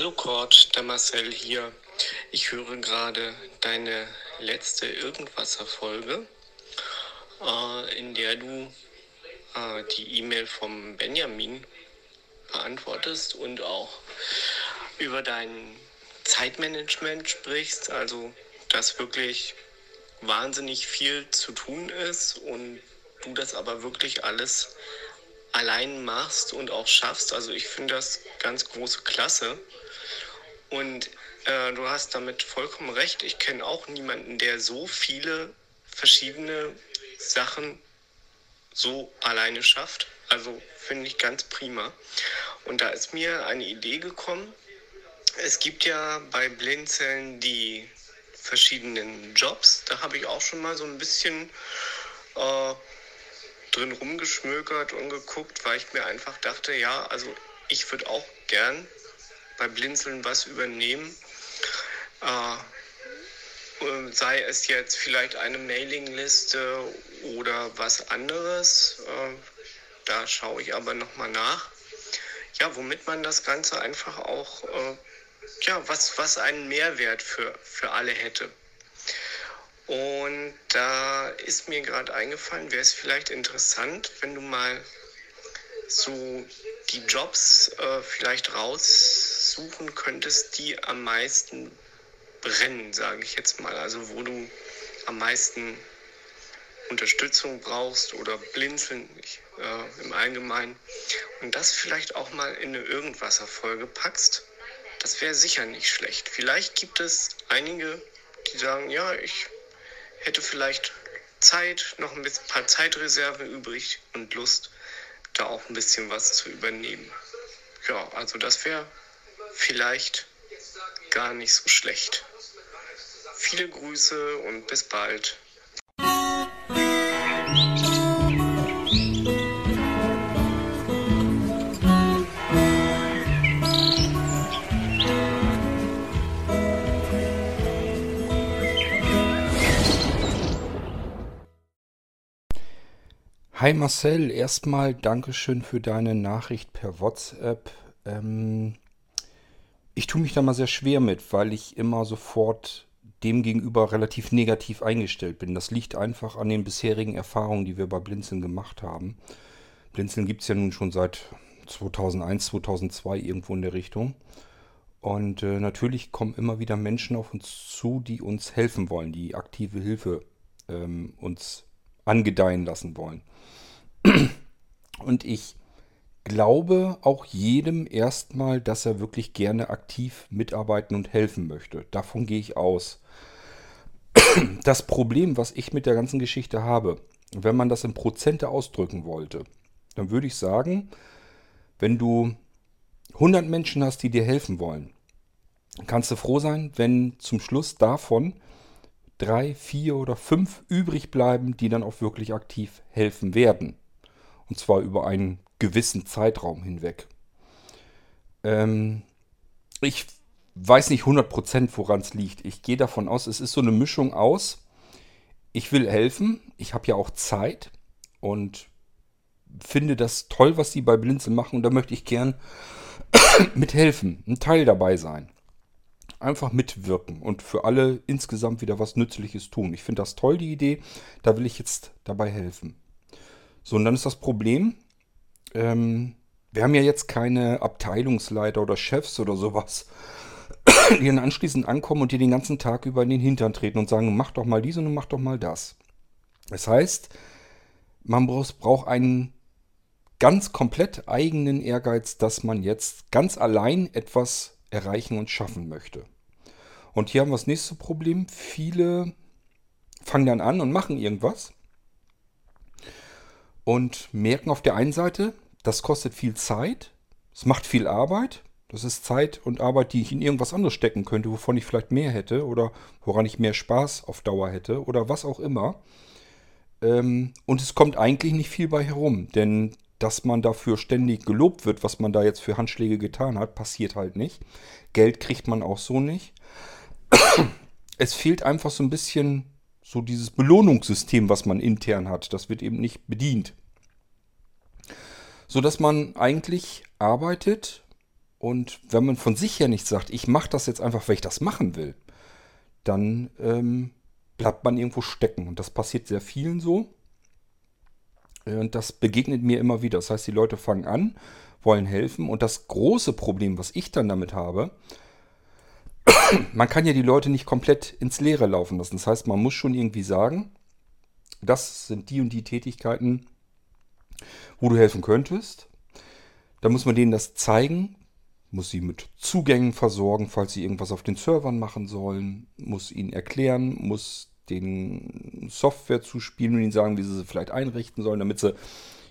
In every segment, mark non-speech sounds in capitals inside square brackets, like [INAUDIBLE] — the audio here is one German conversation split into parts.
Hallo Kurt, der Marcel hier. Ich höre gerade deine letzte Irgendwasser-Folge, äh, in der du äh, die E-Mail vom Benjamin beantwortest und auch über dein Zeitmanagement sprichst, also dass wirklich wahnsinnig viel zu tun ist und du das aber wirklich alles allein machst und auch schaffst. Also ich finde das ganz große Klasse. Und äh, du hast damit vollkommen recht. Ich kenne auch niemanden, der so viele verschiedene Sachen so alleine schafft. Also finde ich ganz prima. Und da ist mir eine Idee gekommen. Es gibt ja bei Blinzeln die verschiedenen Jobs. Da habe ich auch schon mal so ein bisschen äh, drin rumgeschmökert und geguckt, weil ich mir einfach dachte, ja, also ich würde auch gern bei Blinzeln was übernehmen. Äh, sei es jetzt vielleicht eine Mailingliste oder was anderes. Äh, da schaue ich aber nochmal nach. Ja, womit man das Ganze einfach auch, äh, ja, was, was einen Mehrwert für, für alle hätte. Und da ist mir gerade eingefallen, wäre es vielleicht interessant, wenn du mal so die Jobs äh, vielleicht raussuchen könntest, die am meisten brennen, sage ich jetzt mal. Also wo du am meisten Unterstützung brauchst oder blinzeln äh, im Allgemeinen. Und das vielleicht auch mal in eine Irgendwasser-Folge packst. Das wäre sicher nicht schlecht. Vielleicht gibt es einige, die sagen, ja, ich hätte vielleicht Zeit, noch ein paar Zeitreserven übrig und Lust, da auch ein bisschen was zu übernehmen. Ja, also das wäre vielleicht gar nicht so schlecht. Viele Grüße und bis bald. Hi Marcel, erstmal Dankeschön für deine Nachricht per WhatsApp. Ähm, ich tue mich da mal sehr schwer mit, weil ich immer sofort dem gegenüber relativ negativ eingestellt bin. Das liegt einfach an den bisherigen Erfahrungen, die wir bei Blinzeln gemacht haben. Blinzeln gibt es ja nun schon seit 2001, 2002 irgendwo in der Richtung. Und äh, natürlich kommen immer wieder Menschen auf uns zu, die uns helfen wollen, die aktive Hilfe ähm, uns angedeihen lassen wollen. [CLEARS THROAT] Und ich glaube auch jedem erstmal, dass er wirklich gerne aktiv mitarbeiten und helfen möchte. Davon gehe ich aus. [CLEARS THROAT] Das Problem, was ich mit der ganzen Geschichte habe, wenn man das in Prozente ausdrücken wollte, dann würde ich sagen, wenn du 100 Menschen hast, die dir helfen wollen, kannst du froh sein, wenn zum Schluss davon drei, vier oder fünf übrig bleiben, die dann auch wirklich aktiv helfen werden. Und zwar über einen gewissen Zeitraum hinweg. Ähm, ich weiß nicht 100% woran es liegt. Ich gehe davon aus, es ist so eine Mischung aus. Ich will helfen, ich habe ja auch Zeit und finde das toll, was sie bei Blinzeln machen und da möchte ich gern [COUGHS] mithelfen, ein Teil dabei sein. Einfach mitwirken und für alle insgesamt wieder was Nützliches tun. Ich finde das toll, die Idee. Da will ich jetzt dabei helfen. So, und dann ist das Problem, ähm, wir haben ja jetzt keine Abteilungsleiter oder Chefs oder sowas, [COUGHS] die dann anschließend ankommen und dir den ganzen Tag über in den Hintern treten und sagen, mach doch mal dies und mach doch mal das. Das heißt, man braucht einen ganz komplett eigenen Ehrgeiz, dass man jetzt ganz allein etwas erreichen und schaffen möchte. Und hier haben wir das nächste Problem. Viele fangen dann an und machen irgendwas und merken auf der einen Seite, das kostet viel Zeit, es macht viel Arbeit. Das ist Zeit und Arbeit, die ich in irgendwas anderes stecken könnte, wovon ich vielleicht mehr hätte oder woran ich mehr Spaß auf Dauer hätte oder was auch immer. Ähm, und es kommt eigentlich nicht viel bei herum, denn dass man dafür ständig gelobt wird, was man da jetzt für Handschläge getan hat, passiert halt nicht. Geld kriegt man auch so nicht. [CLEARS THROAT] Es fehlt einfach so ein bisschen so dieses Belohnungssystem, was man intern hat. Das wird eben nicht bedient so dass man eigentlich arbeitet Und wenn man von sich her nicht sagt, ich mache das jetzt einfach, weil ich das machen will, dann ähm, bleibt man irgendwo stecken. Und das passiert sehr vielen so. Und das begegnet mir immer wieder. Das heißt, die Leute fangen an, wollen helfen. Und das große Problem, was ich dann damit habe, [COUGHS] man kann ja die Leute nicht komplett ins Leere laufen lassen. Das heißt, man muss schon irgendwie sagen, das sind die und die Tätigkeiten, wo du helfen könntest. Da muss man denen das zeigen, muss sie mit Zugängen versorgen, falls sie irgendwas auf den Servern machen sollen, muss ihnen erklären, muss den Software zuspielen und ihnen sagen, wie sie sie vielleicht einrichten sollen, damit sie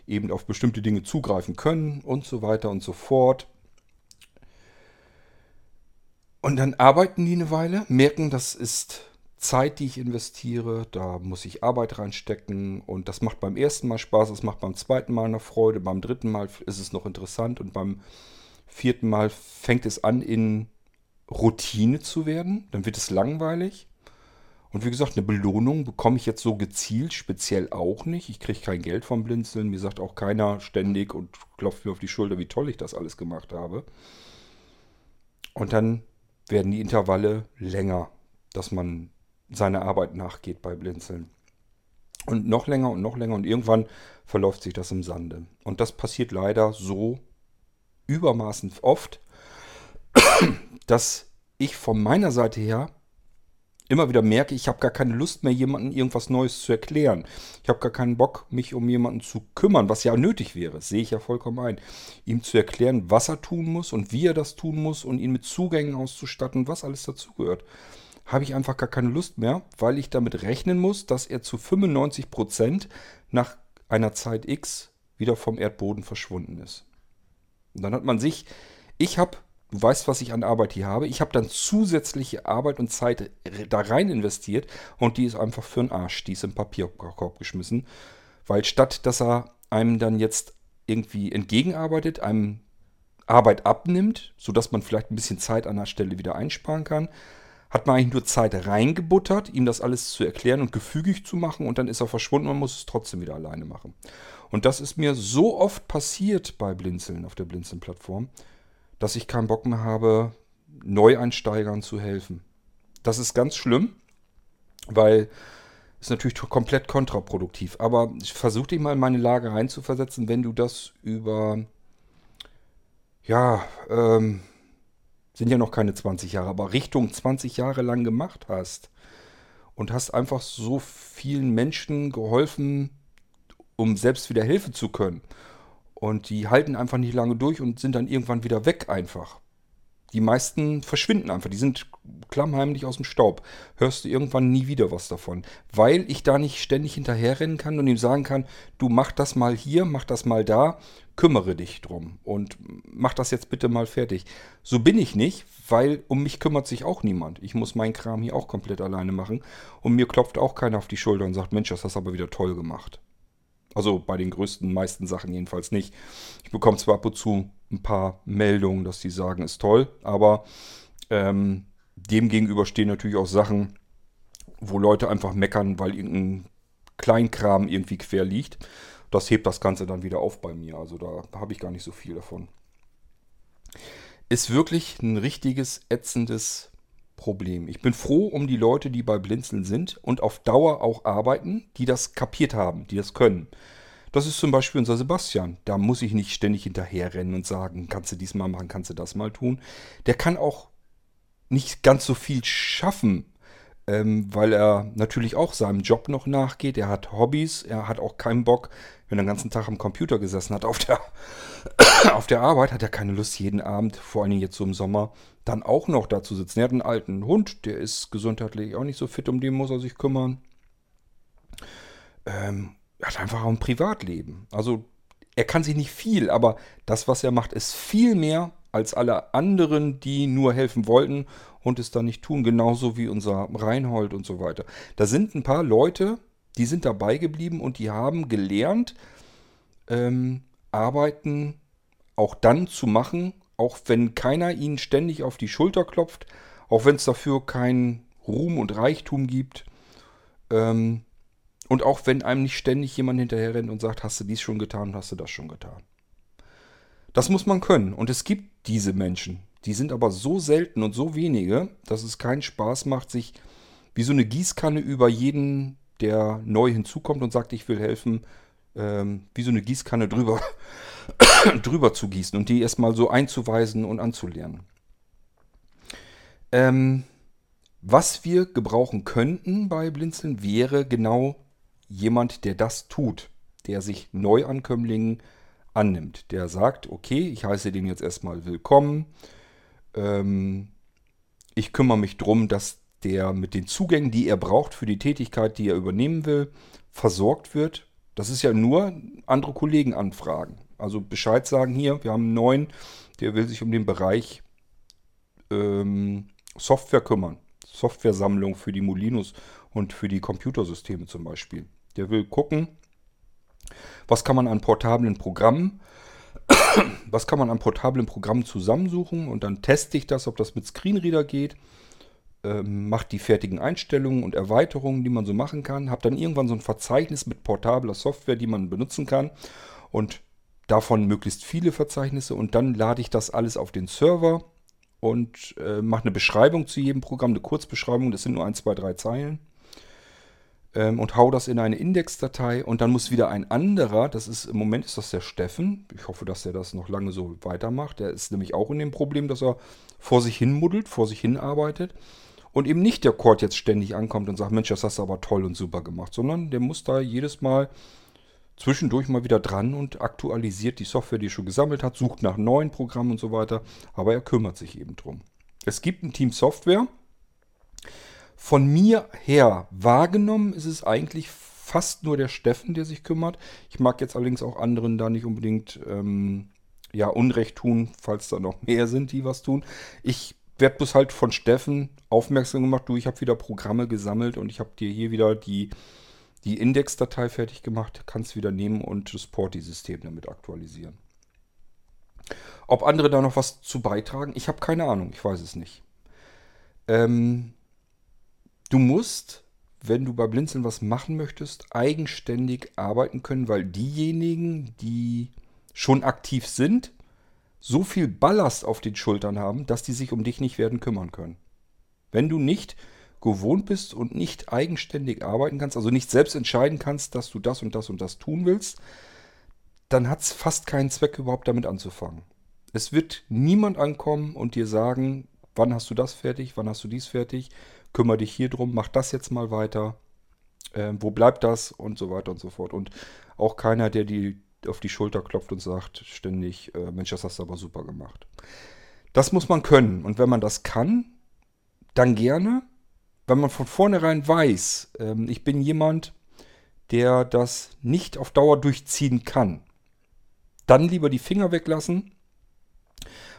eben auf bestimmte Dinge zugreifen können und so weiter und so fort. Und dann arbeiten die eine Weile, merken, das ist Zeit, die ich investiere, da muss ich Arbeit reinstecken und das macht beim ersten Mal Spaß, es macht beim zweiten Mal noch Freude, beim dritten Mal ist es noch interessant und beim vierten Mal fängt es an in Routine zu werden, dann wird es langweilig und wie gesagt, eine Belohnung bekomme ich jetzt so gezielt speziell auch nicht. Ich kriege kein Geld vom Blinzeln. Mir sagt auch keiner ständig und klopft mir auf die Schulter, wie toll ich das alles gemacht habe. Und dann werden die Intervalle länger, dass man seiner Arbeit nachgeht bei Blinzeln. Und noch länger und noch länger und irgendwann verläuft sich das im Sande. Und das passiert leider so übermaßen oft, [CLEARS THROAT] dass ich von meiner Seite her immer wieder merke, ich habe gar keine Lust mehr, jemandem irgendwas Neues zu erklären. Ich habe gar keinen Bock, mich um jemanden zu kümmern, was ja nötig wäre. Sehe ich ja vollkommen ein. Ihm zu erklären, was er tun muss und wie er das tun muss und ihn mit Zugängen auszustatten, was alles dazugehört. Habe ich einfach gar keine Lust mehr, weil ich damit rechnen muss, dass er zu 95 Prozent nach einer Zeit X wieder vom Erdboden verschwunden ist. Und dann hat man sich, ich habe Du weißt, was ich an Arbeit hier habe. Ich habe dann zusätzliche Arbeit und Zeit da rein investiert und die ist einfach für den Arsch. Die ist im Papierkorb geschmissen. Weil statt dass er einem dann jetzt irgendwie entgegenarbeitet, einem Arbeit abnimmt, sodass man vielleicht ein bisschen Zeit an der Stelle wieder einsparen kann, hat man eigentlich nur Zeit reingebuttert, ihm das alles zu erklären und gefügig zu machen und dann ist er verschwunden, man muss es trotzdem wieder alleine machen. Und das ist mir so oft passiert bei Blinzeln auf der Blinzeln-Plattform, dass ich keinen Bock mehr habe, Neueinsteigern zu helfen. Das ist ganz schlimm, weil es natürlich komplett kontraproduktiv. Aber ich versuche dich mal in meine Lage reinzuversetzen, wenn du das über, ja, ähm, sind ja noch keine 20 Jahre, aber Richtung 20 Jahre lang gemacht hast und hast einfach so vielen Menschen geholfen, um selbst wieder helfen zu können und die halten einfach nicht lange durch und sind dann irgendwann wieder weg einfach. Die meisten verschwinden einfach, die sind klammheimlich aus dem Staub. Hörst du irgendwann nie wieder was davon. Weil ich da nicht ständig hinterherrennen kann und ihm sagen kann, du mach das mal hier, mach das mal da, kümmere dich drum und mach das jetzt bitte mal fertig. So bin ich nicht, weil um mich kümmert sich auch niemand. Ich muss meinen Kram hier auch komplett alleine machen und mir klopft auch keiner auf die Schulter und sagt, Mensch, das hast du aber wieder toll gemacht. Also bei den größten, meisten Sachen jedenfalls nicht. Ich bekomme zwar ab und zu ein paar Meldungen, dass die sagen, ist toll, aber ähm, dem gegenüber stehen natürlich auch Sachen, wo Leute einfach meckern, weil irgendein Kleinkram irgendwie quer liegt. Das hebt das Ganze dann wieder auf bei mir. Also da habe ich gar nicht so viel davon. Ist wirklich ein richtiges ätzendes Problem. Ich bin froh um die Leute, die bei Blinzeln sind und auf Dauer auch arbeiten, die das kapiert haben, die das können. Das ist zum Beispiel unser Sebastian. Da muss ich nicht ständig hinterherrennen und sagen, kannst du dies mal machen, kannst du das mal tun. Der kann auch nicht ganz so viel schaffen, ähm, weil er natürlich auch seinem Job noch nachgeht. Er hat Hobbys, er hat auch keinen Bock, wenn er den ganzen Tag am Computer gesessen hat auf der, [COUGHS] auf der Arbeit, hat er keine Lust, jeden Abend, vor allem jetzt so im Sommer, dann auch noch da zu sitzen. Er hat einen alten Hund, der ist gesundheitlich auch nicht so fit, um den muss er sich kümmern. Ähm, er hat einfach auch ein Privatleben. Also er kann sich nicht viel, aber das, was er macht, ist viel mehr als alle anderen, die nur helfen wollten und es dann nicht tun. Genauso wie unser Reinhold und so weiter. Da sind ein paar Leute, die sind dabei geblieben und die haben gelernt, ähm, Arbeiten auch dann zu machen, auch wenn keiner ihnen ständig auf die Schulter klopft, auch wenn es dafür keinen Ruhm und Reichtum gibt. Ähm, und auch wenn einem nicht ständig jemand hinterher rennt und sagt, hast du dies schon getan, hast du das schon getan. Das muss man können. Und es gibt diese Menschen. Die sind aber so selten und so wenige, dass es keinen Spaß macht, sich wie so eine Gießkanne über jeden, der neu hinzukommt und sagt, ich will helfen, ähm, wie so eine Gießkanne drüber, [COUGHS] drüber zu gießen und die erstmal so einzuweisen und anzulernen. Ähm, was wir gebrauchen könnten bei Blinzeln wäre genau jemand, der das tut, der sich Neuankömmlingen annimmt, der sagt, okay, ich heiße den jetzt erstmal willkommen, ähm, ich kümmere mich darum, dass der mit den Zugängen, die er braucht für die Tätigkeit, die er übernehmen will, versorgt wird. Das ist ja nur andere Kollegen anfragen. Also Bescheid sagen hier, wir haben einen neuen, der will sich um den Bereich ähm, Software kümmern. Softwaresammlung für die Molinos und für die Computersysteme zum Beispiel. Der will gucken, was kann man an portablen Programmen, [COUGHS] was kann man an portablen Programmen zusammensuchen und dann teste ich das, ob das mit Screenreader geht, ähm, macht die fertigen Einstellungen und Erweiterungen, die man so machen kann, habe dann irgendwann so ein Verzeichnis mit portabler Software, die man benutzen kann und davon möglichst viele Verzeichnisse und dann lade ich das alles auf den Server und äh, mache eine Beschreibung zu jedem Programm, eine Kurzbeschreibung, das sind nur ein, zwei, drei Zeilen. Ähm, und hau das in eine Indexdatei und dann muss wieder ein anderer, das ist im Moment ist das der Steffen, ich hoffe, dass der das noch lange so weitermacht, der ist nämlich auch in dem Problem, dass er vor sich hin muddelt, vor sich hin arbeitet und eben nicht der Cord jetzt ständig ankommt und sagt, Mensch, das hast du aber toll und super gemacht, sondern der muss da jedes Mal zwischendurch mal wieder dran und aktualisiert die Software, die er schon gesammelt hat, sucht nach neuen Programmen und so weiter. Aber er kümmert sich eben drum. Es gibt ein Team Software. Von mir her wahrgenommen ist es eigentlich fast nur der Steffen, der sich kümmert. Ich mag jetzt allerdings auch anderen da nicht unbedingt ähm, ja, Unrecht tun, falls da noch mehr sind, die was tun. Ich werde bloß halt von Steffen aufmerksam gemacht, du, ich habe wieder Programme gesammelt und ich habe dir hier wieder die die Indexdatei fertig gemacht, kannst wieder nehmen und das Porti-System damit aktualisieren. Ob andere da noch was zu beitragen, ich habe keine Ahnung, ich weiß es nicht. Ähm, du musst, wenn du bei Blinzeln was machen möchtest, eigenständig arbeiten können, weil diejenigen, die schon aktiv sind, so viel Ballast auf den Schultern haben, dass die sich um dich nicht werden kümmern können. Wenn du nicht gewohnt bist und nicht eigenständig arbeiten kannst, also nicht selbst entscheiden kannst, dass du das und das und das tun willst, dann hat es fast keinen Zweck überhaupt damit anzufangen. Es wird niemand ankommen und dir sagen, wann hast du das fertig, wann hast du dies fertig, kümmere dich hier drum, mach das jetzt mal weiter, äh, wo bleibt das und so weiter und so fort. Und auch keiner, der dir auf die Schulter klopft und sagt ständig, äh, Mensch, das hast du aber super gemacht. Das muss man können. Und wenn man das kann, dann gerne wenn man von vornherein weiß, ähm, ich bin jemand, der das nicht auf Dauer durchziehen kann, dann lieber die Finger weglassen,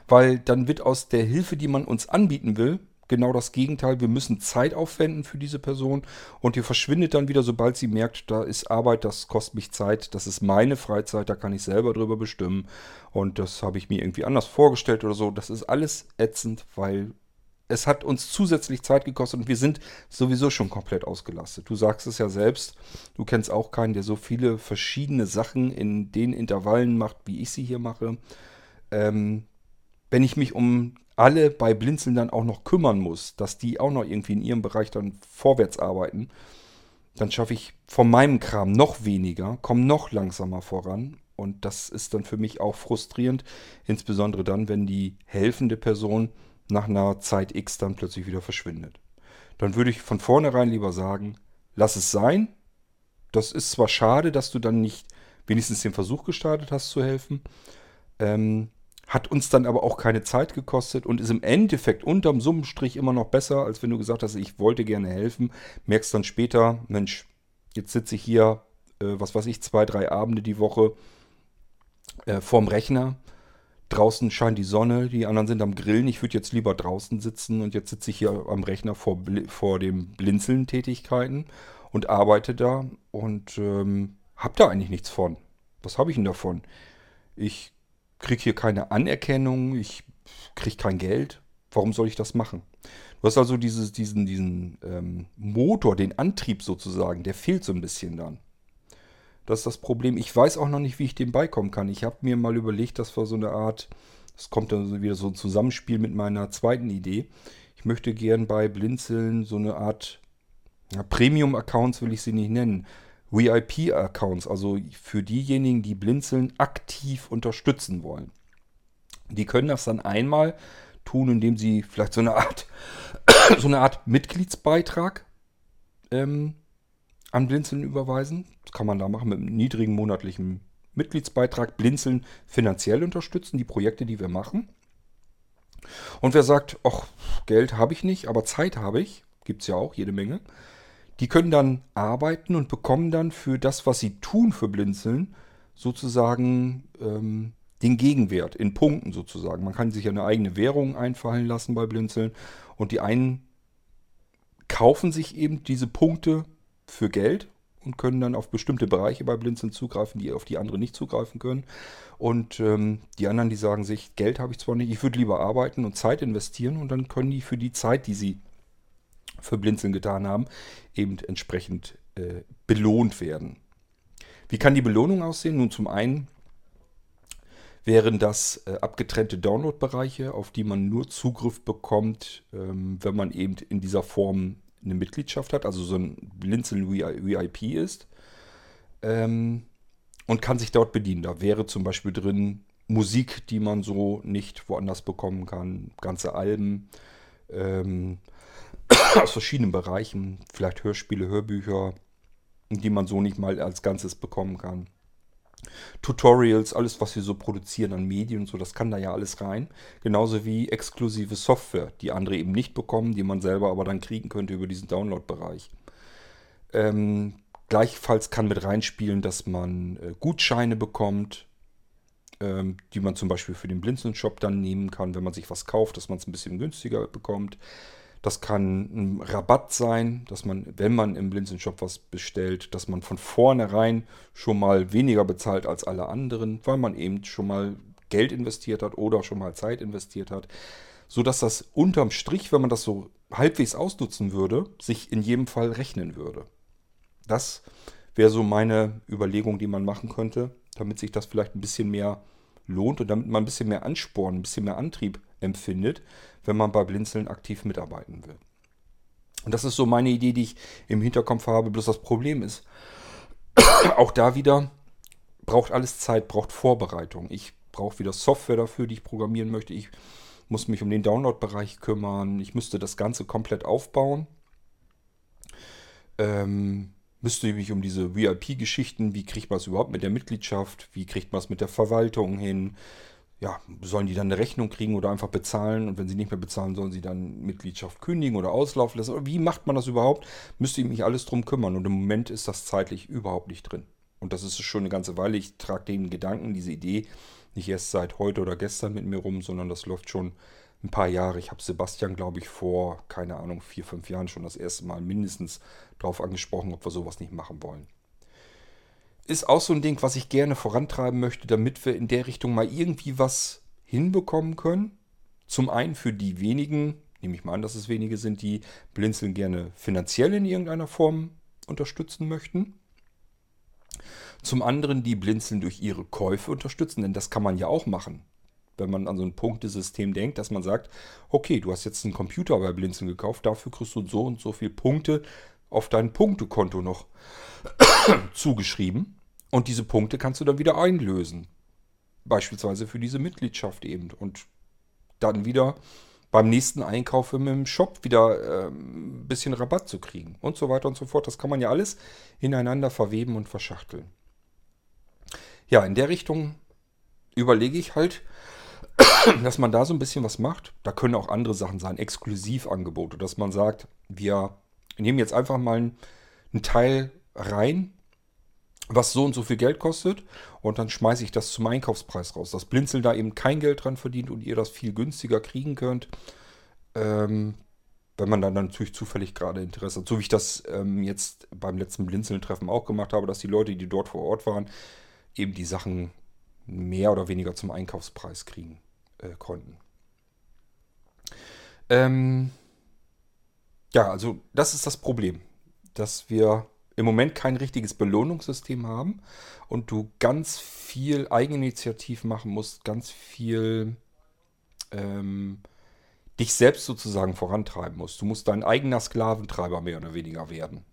weil dann wird aus der Hilfe, die man uns anbieten will, genau das Gegenteil. Wir müssen Zeit aufwenden für diese Person und die verschwindet dann wieder, sobald sie merkt, da ist Arbeit, das kostet mich Zeit, das ist meine Freizeit, da kann ich selber drüber bestimmen und das habe ich mir irgendwie anders vorgestellt oder so. Das ist alles ätzend, weil es hat uns zusätzlich Zeit gekostet und wir sind sowieso schon komplett ausgelastet. Du sagst es ja selbst, du kennst auch keinen, der so viele verschiedene Sachen in den Intervallen macht, wie ich sie hier mache. Ähm, wenn ich mich um alle bei Blinzeln dann auch noch kümmern muss, dass die auch noch irgendwie in ihrem Bereich dann vorwärts arbeiten, dann schaffe ich von meinem Kram noch weniger, komme noch langsamer voran. Und das ist dann für mich auch frustrierend, insbesondere dann, wenn die helfende Person nach einer Zeit X dann plötzlich wieder verschwindet. Dann würde ich von vornherein lieber sagen, lass es sein. Das ist zwar schade, dass du dann nicht wenigstens den Versuch gestartet hast zu helfen, ähm, hat uns dann aber auch keine Zeit gekostet und ist im Endeffekt unterm Summenstrich immer noch besser, als wenn du gesagt hast, ich wollte gerne helfen. Merkst dann später, Mensch, jetzt sitze ich hier, äh, was weiß ich, zwei, drei Abende die Woche äh, vorm Rechner draußen scheint die Sonne, die anderen sind am Grillen. Ich würde jetzt lieber draußen sitzen und jetzt sitze ich hier am Rechner vor, vor dem Blinzeln-Tätigkeiten und arbeite da und ähm, habe da eigentlich nichts von. Was habe ich denn davon? Ich kriege hier keine Anerkennung, ich kriege kein Geld. Warum soll ich das machen? Du hast also dieses, diesen, diesen ähm, Motor, den Antrieb sozusagen, der fehlt so ein bisschen dann. Das ist das Problem. Ich weiß auch noch nicht, wie ich dem beikommen kann. Ich habe mir mal überlegt, dass wir so eine Art Es kommt dann wieder so ein Zusammenspiel mit meiner zweiten Idee. Ich möchte gern bei Blinzeln so eine Art ja, Premium-Accounts will ich sie nicht nennen. VIP-Accounts, also für diejenigen, die Blinzeln aktiv unterstützen wollen. Die können das dann einmal tun, indem sie vielleicht so eine Art, [COUGHS] so eine Art Mitgliedsbeitrag ähm, an Blinzeln überweisen. Das kann man da machen mit einem niedrigen monatlichen Mitgliedsbeitrag. Blinzeln finanziell unterstützen, die Projekte, die wir machen. Und wer sagt, ach, Geld habe ich nicht, aber Zeit habe ich, gibt es ja auch jede Menge. Die können dann arbeiten und bekommen dann für das, was sie tun für Blinzeln, sozusagen ähm, den Gegenwert in Punkten sozusagen. Man kann sich eine eigene Währung einfallen lassen bei Blinzeln und die einen kaufen sich eben diese Punkte für Geld und können dann auf bestimmte Bereiche bei Blinzeln zugreifen, die auf die anderen nicht zugreifen können. Und ähm, die anderen, die sagen sich, Geld habe ich zwar nicht, ich würde lieber arbeiten und Zeit investieren und dann können die für die Zeit, die sie für Blinzeln getan haben, eben entsprechend äh, belohnt werden. Wie kann die Belohnung aussehen? Nun zum einen wären das äh, abgetrennte Download-Bereiche, auf die man nur Zugriff bekommt, ähm, wenn man eben in dieser Form eine Mitgliedschaft hat, also so ein Blinzeln VIP ist. Ähm, und kann sich dort bedienen. Da wäre zum Beispiel drin Musik, die man so nicht woanders bekommen kann, ganze Alben ähm, [COUGHS] aus verschiedenen Bereichen, vielleicht Hörspiele, Hörbücher, die man so nicht mal als Ganzes bekommen kann. Tutorials, alles, was wir so produzieren an Medien und so, das kann da ja alles rein. Genauso wie exklusive Software, die andere eben nicht bekommen, die man selber aber dann kriegen könnte über diesen Download-Bereich. Ähm, gleichfalls kann mit reinspielen, dass man äh, Gutscheine bekommt, ähm, die man zum Beispiel für den Blinzeln-Shop dann nehmen kann, wenn man sich was kauft, dass man es ein bisschen günstiger bekommt. Das kann ein Rabatt sein, dass man, wenn man im Blinzeln-Shop was bestellt, dass man von vornherein schon mal weniger bezahlt als alle anderen, weil man eben schon mal Geld investiert hat oder schon mal Zeit investiert hat. So dass das unterm Strich, wenn man das so halbwegs ausnutzen würde, sich in jedem Fall rechnen würde. Das wäre so meine Überlegung, die man machen könnte, damit sich das vielleicht ein bisschen mehr lohnt und damit man ein bisschen mehr Ansporn, ein bisschen mehr Antrieb empfindet, wenn man bei Blinzeln aktiv mitarbeiten will. Und das ist so meine Idee, die ich im Hinterkopf habe. Bloß das Problem ist, [COUGHS] auch da wieder braucht alles Zeit, braucht Vorbereitung. Ich brauche wieder Software dafür, die ich programmieren möchte. Ich muss mich um den Download-Bereich kümmern. Ich müsste das Ganze komplett aufbauen. Ähm, müsste mich um diese VIP-Geschichten, wie kriegt man es überhaupt mit der Mitgliedschaft, wie kriegt man es mit der Verwaltung hin, ja, sollen die dann eine Rechnung kriegen oder einfach bezahlen und wenn sie nicht mehr bezahlen, sollen sie dann Mitgliedschaft kündigen oder auslaufen lassen. Wie macht man das überhaupt? Müsste ich mich alles drum kümmern und im Moment ist das zeitlich überhaupt nicht drin. Und das ist schon eine ganze Weile. Ich trage den Gedanken, diese Idee nicht erst seit heute oder gestern mit mir rum, sondern das läuft schon ein paar Jahre. Ich habe Sebastian, glaube ich, vor, keine Ahnung, vier, fünf Jahren schon das erste Mal mindestens darauf angesprochen, ob wir sowas nicht machen wollen ist auch so ein Ding, was ich gerne vorantreiben möchte, damit wir in der Richtung mal irgendwie was hinbekommen können. Zum einen für die wenigen, nehme ich mal an, dass es wenige sind, die Blinzeln gerne finanziell in irgendeiner Form unterstützen möchten. Zum anderen die Blinzeln durch ihre Käufe unterstützen, denn das kann man ja auch machen. Wenn man an so ein Punktesystem denkt, dass man sagt, okay, du hast jetzt einen Computer bei Blinzeln gekauft, dafür kriegst du so und so viele Punkte auf dein Punktekonto noch [COUGHS] zugeschrieben. Und diese Punkte kannst du dann wieder einlösen. Beispielsweise für diese Mitgliedschaft eben. Und dann wieder beim nächsten Einkauf im Shop wieder äh, ein bisschen Rabatt zu kriegen. Und so weiter und so fort. Das kann man ja alles ineinander verweben und verschachteln. Ja, in der Richtung überlege ich halt, [COUGHS] dass man da so ein bisschen was macht. Da können auch andere Sachen sein, Exklusivangebote, dass man sagt, wir nehmen jetzt einfach mal einen Teil rein was so und so viel Geld kostet und dann schmeiße ich das zum Einkaufspreis raus. Dass Blinzel da eben kein Geld dran verdient und ihr das viel günstiger kriegen könnt, ähm, wenn man dann natürlich zufällig gerade Interesse hat. So wie ich das ähm, jetzt beim letzten Blinzeln-Treffen auch gemacht habe, dass die Leute, die dort vor Ort waren, eben die Sachen mehr oder weniger zum Einkaufspreis kriegen äh, konnten. Ähm, ja, also das ist das Problem, dass wir im Moment kein richtiges Belohnungssystem haben und du ganz viel Eigeninitiativ machen musst, ganz viel ähm, dich selbst sozusagen vorantreiben musst. Du musst dein eigener Sklaventreiber mehr oder weniger werden.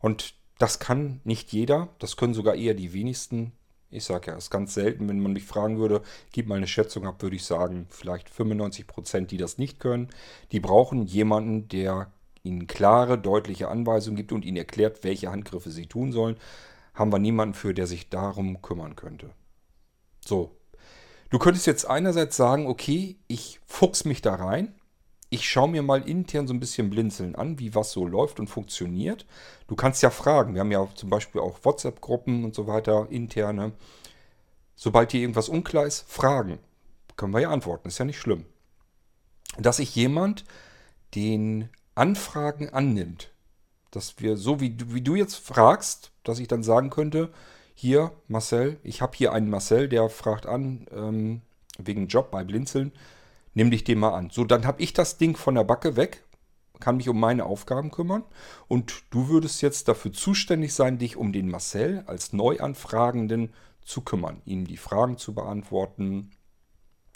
Und das kann nicht jeder, das können sogar eher die wenigsten. Ich sage ja, es ist ganz selten, wenn man mich fragen würde, gib mal eine Schätzung ab, würde ich sagen, vielleicht 95 Prozent, die das nicht können. Die brauchen jemanden, der ihnen klare, deutliche Anweisungen gibt und ihnen erklärt, welche Handgriffe sie tun sollen. Haben wir niemanden für, der sich darum kümmern könnte. So. Du könntest jetzt einerseits sagen, okay, ich fuchs mich da rein, ich schaue mir mal intern so ein bisschen blinzeln an, wie was so läuft und funktioniert. Du kannst ja fragen. Wir haben ja zum Beispiel auch WhatsApp-Gruppen und so weiter, interne. Sobald dir irgendwas unklar ist, fragen. Können wir ja antworten, ist ja nicht schlimm. Dass sich jemand den Anfragen annimmt. Dass wir, so wie, wie du jetzt fragst, dass ich dann sagen könnte, hier, Marcel, ich habe hier einen Marcel, der fragt an, ähm, wegen Job bei Blinzeln nimm dich dem mal an. So, dann habe ich das Ding von der Backe weg, kann mich um meine Aufgaben kümmern und du würdest jetzt dafür zuständig sein, dich um den Marcel als Neuanfragenden zu kümmern, ihm die Fragen zu beantworten.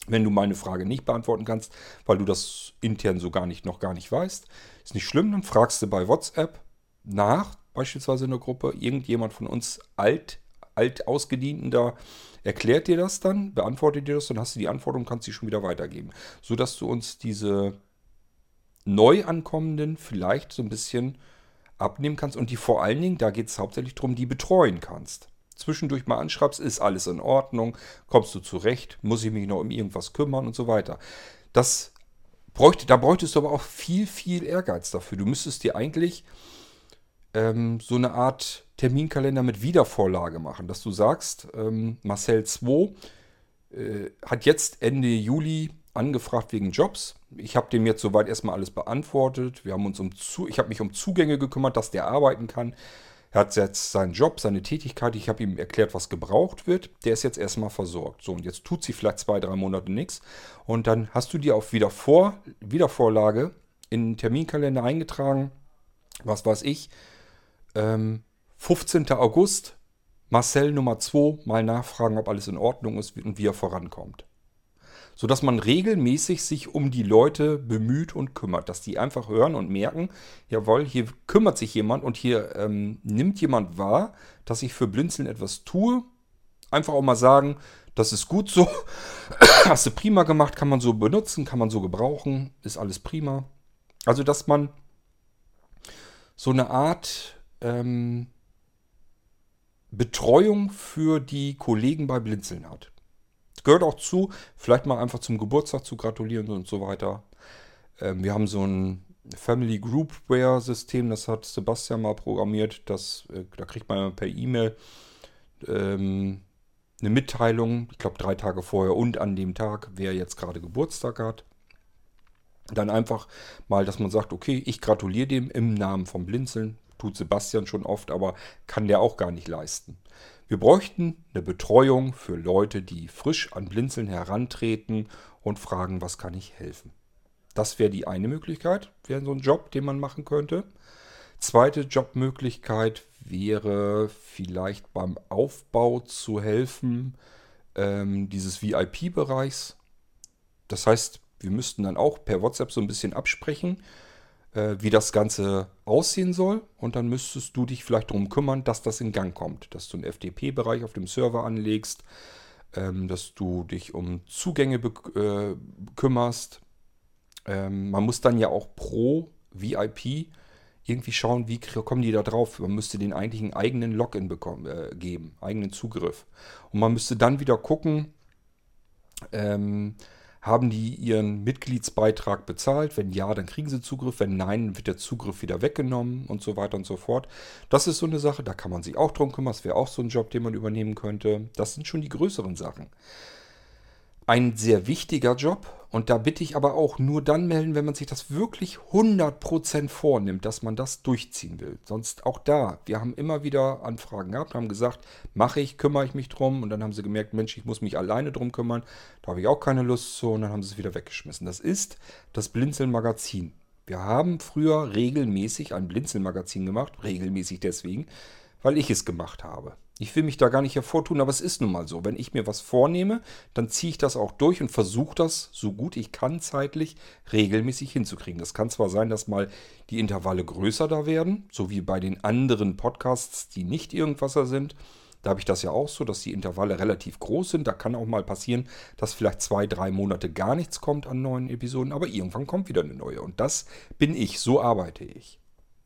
Wenn du meine Frage nicht beantworten kannst, weil du das intern so gar nicht noch gar nicht weißt, ist nicht schlimm, dann fragst du bei WhatsApp nach, beispielsweise in der Gruppe, irgendjemand von uns alt, alt ausgedienten da erklärt dir das dann, beantwortet dir das, dann hast du die Antwort und kannst sie schon wieder weitergeben. Sodass du uns diese neu ankommenden vielleicht so ein bisschen abnehmen kannst und die vor allen Dingen, da geht es hauptsächlich darum, die betreuen kannst. Zwischendurch mal anschreibst, ist alles in Ordnung, kommst du zurecht, muss ich mich noch um irgendwas kümmern und so weiter. Das bräuchte, da bräuchtest du aber auch viel, viel Ehrgeiz dafür. Du müsstest dir eigentlich ähm, so eine Art Terminkalender mit Wiedervorlage machen, dass du sagst, ähm, Marcel 2 äh, hat jetzt Ende Juli angefragt wegen Jobs. Ich habe dem jetzt soweit erstmal alles beantwortet. Wir haben uns um zu ich habe mich um Zugänge gekümmert, dass der arbeiten kann. Er hat jetzt seinen Job, seine Tätigkeit. Ich habe ihm erklärt, was gebraucht wird. Der ist jetzt erstmal versorgt. So, und jetzt tut sie vielleicht zwei, drei Monate nichts. Und dann hast du dir auf Wiedervor Wiedervorlage in den Terminkalender eingetragen. Was weiß ich. Ähm, 15. August, Marcel Nummer 2, mal nachfragen, ob alles in Ordnung ist und wie er vorankommt. Sodass man regelmäßig sich um die Leute bemüht und kümmert, dass die einfach hören und merken, jawohl, hier kümmert sich jemand und hier ähm, nimmt jemand wahr, dass ich für Blinzeln etwas tue. Einfach auch mal sagen, das ist gut so, [COUGHS] hast du prima gemacht, kann man so benutzen, kann man so gebrauchen, ist alles prima. Also, dass man so eine Art ähm, Betreuung für die Kollegen bei Blinzeln hat. Das gehört auch zu, vielleicht mal einfach zum Geburtstag zu gratulieren und so weiter. Ähm, wir haben so ein Family Groupware System, das hat Sebastian mal programmiert. Das, äh, da kriegt man per E-Mail ähm, eine Mitteilung, ich glaube drei Tage vorher und an dem Tag, wer jetzt gerade Geburtstag hat. Dann einfach mal, dass man sagt, okay, ich gratuliere dem im Namen vom Blinzeln tut Sebastian schon oft, aber kann der auch gar nicht leisten. Wir bräuchten eine Betreuung für Leute, die frisch an Blinzeln herantreten und fragen, was kann ich helfen. Das wäre die eine Möglichkeit, wäre so ein Job, den man machen könnte. Zweite Jobmöglichkeit wäre vielleicht beim Aufbau zu helfen ähm, dieses VIP-Bereichs. Das heißt, wir müssten dann auch per WhatsApp so ein bisschen absprechen, äh, wie das Ganze aussehen soll. Und dann müsstest du dich vielleicht darum kümmern, dass das in Gang kommt. Dass du einen FTP-Bereich auf dem Server anlegst, ähm, dass du dich um Zugänge äh, kümmerst. Ähm, man muss dann ja auch pro VIP irgendwie schauen, wie kommen die da drauf. Man müsste den eigentlich einen eigenen Login bekommen, äh, geben, eigenen Zugriff. Und man müsste dann wieder gucken, ähm, haben die ihren Mitgliedsbeitrag bezahlt? Wenn ja, dann kriegen sie Zugriff. Wenn nein, wird der Zugriff wieder weggenommen und so weiter und so fort. Das ist so eine Sache, da kann man sich auch drum kümmern. Das wäre auch so ein Job, den man übernehmen könnte. Das sind schon die größeren Sachen. Ein sehr wichtiger Job und da bitte ich aber auch nur dann melden, wenn man sich das wirklich 100% vornimmt, dass man das durchziehen will. Sonst auch da, wir haben immer wieder Anfragen gehabt, haben gesagt, mache ich, kümmere ich mich drum und dann haben sie gemerkt, Mensch, ich muss mich alleine drum kümmern, da habe ich auch keine Lust zu und dann haben sie es wieder weggeschmissen. Das ist das Blinzeln-Magazin. Wir haben früher regelmäßig ein Blinzeln-Magazin gemacht, regelmäßig deswegen, weil ich es gemacht habe. Ich will mich da gar nicht hervortun, aber es ist nun mal so. Wenn ich mir was vornehme, dann ziehe ich das auch durch und versuche das, so gut ich kann, zeitlich regelmäßig hinzukriegen. Das kann zwar sein, dass mal die Intervalle größer da werden, so wie bei den anderen Podcasts, die nicht irgendwaser sind. Da habe ich das ja auch so, dass die Intervalle relativ groß sind. Da kann auch mal passieren, dass vielleicht zwei, drei Monate gar nichts kommt an neuen Episoden, aber irgendwann kommt wieder eine neue. Und das bin ich, so arbeite ich.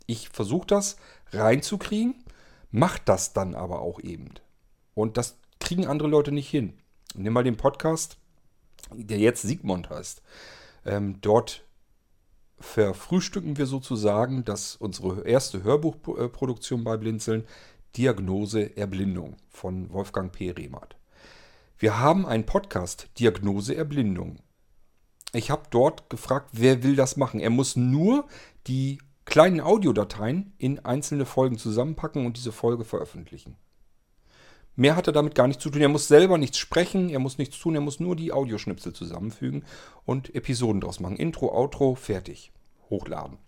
Ich versuche das reinzukriegen macht das dann aber auch eben. Und das kriegen andere Leute nicht hin. Nimm mal den Podcast, der jetzt Sigmund heißt. Ähm, dort verfrühstücken wir sozusagen, dass unsere erste Hörbuchproduktion bei Blinzeln Diagnose Erblindung von Wolfgang P. Rehmert. Wir haben einen Podcast Diagnose Erblindung. Ich habe dort gefragt, wer will das machen. Er muss nur die kleinen Audiodateien in einzelne Folgen zusammenpacken und diese Folge veröffentlichen. Mehr hat er damit gar nichts zu tun. Er muss selber nichts sprechen, er muss nichts tun, er muss nur die Audioschnipsel zusammenfügen und Episoden draus machen. Intro, Outro, fertig. Hochladen.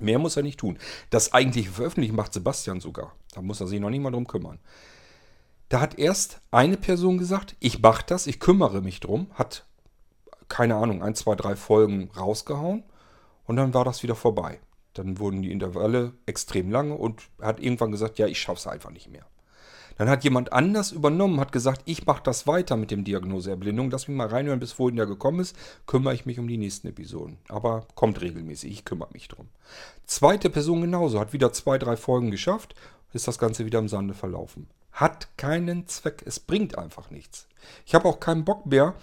Mehr muss er nicht tun. Das eigentliche Veröffentlichen macht Sebastian sogar. Da muss er sich noch nicht mal drum kümmern. Da hat erst eine Person gesagt, ich mache das, ich kümmere mich drum, hat, keine Ahnung, ein, zwei, drei Folgen rausgehauen und dann war das wieder vorbei. Dann wurden die Intervalle extrem lange und hat irgendwann gesagt, ja, ich schaffe es einfach nicht mehr. Dann hat jemand anders übernommen, hat gesagt, ich mache das weiter mit dem Diagnoseerblindung. Lass mich mal reinhören, bis wohin der gekommen ist. Kümmere ich mich um die nächsten Episoden. Aber kommt regelmäßig, ich kümmere mich drum. Zweite Person genauso, hat wieder zwei, drei Folgen geschafft, ist das Ganze wieder im Sande verlaufen. Hat keinen Zweck, es bringt einfach nichts. Ich habe auch keinen Bock mehr,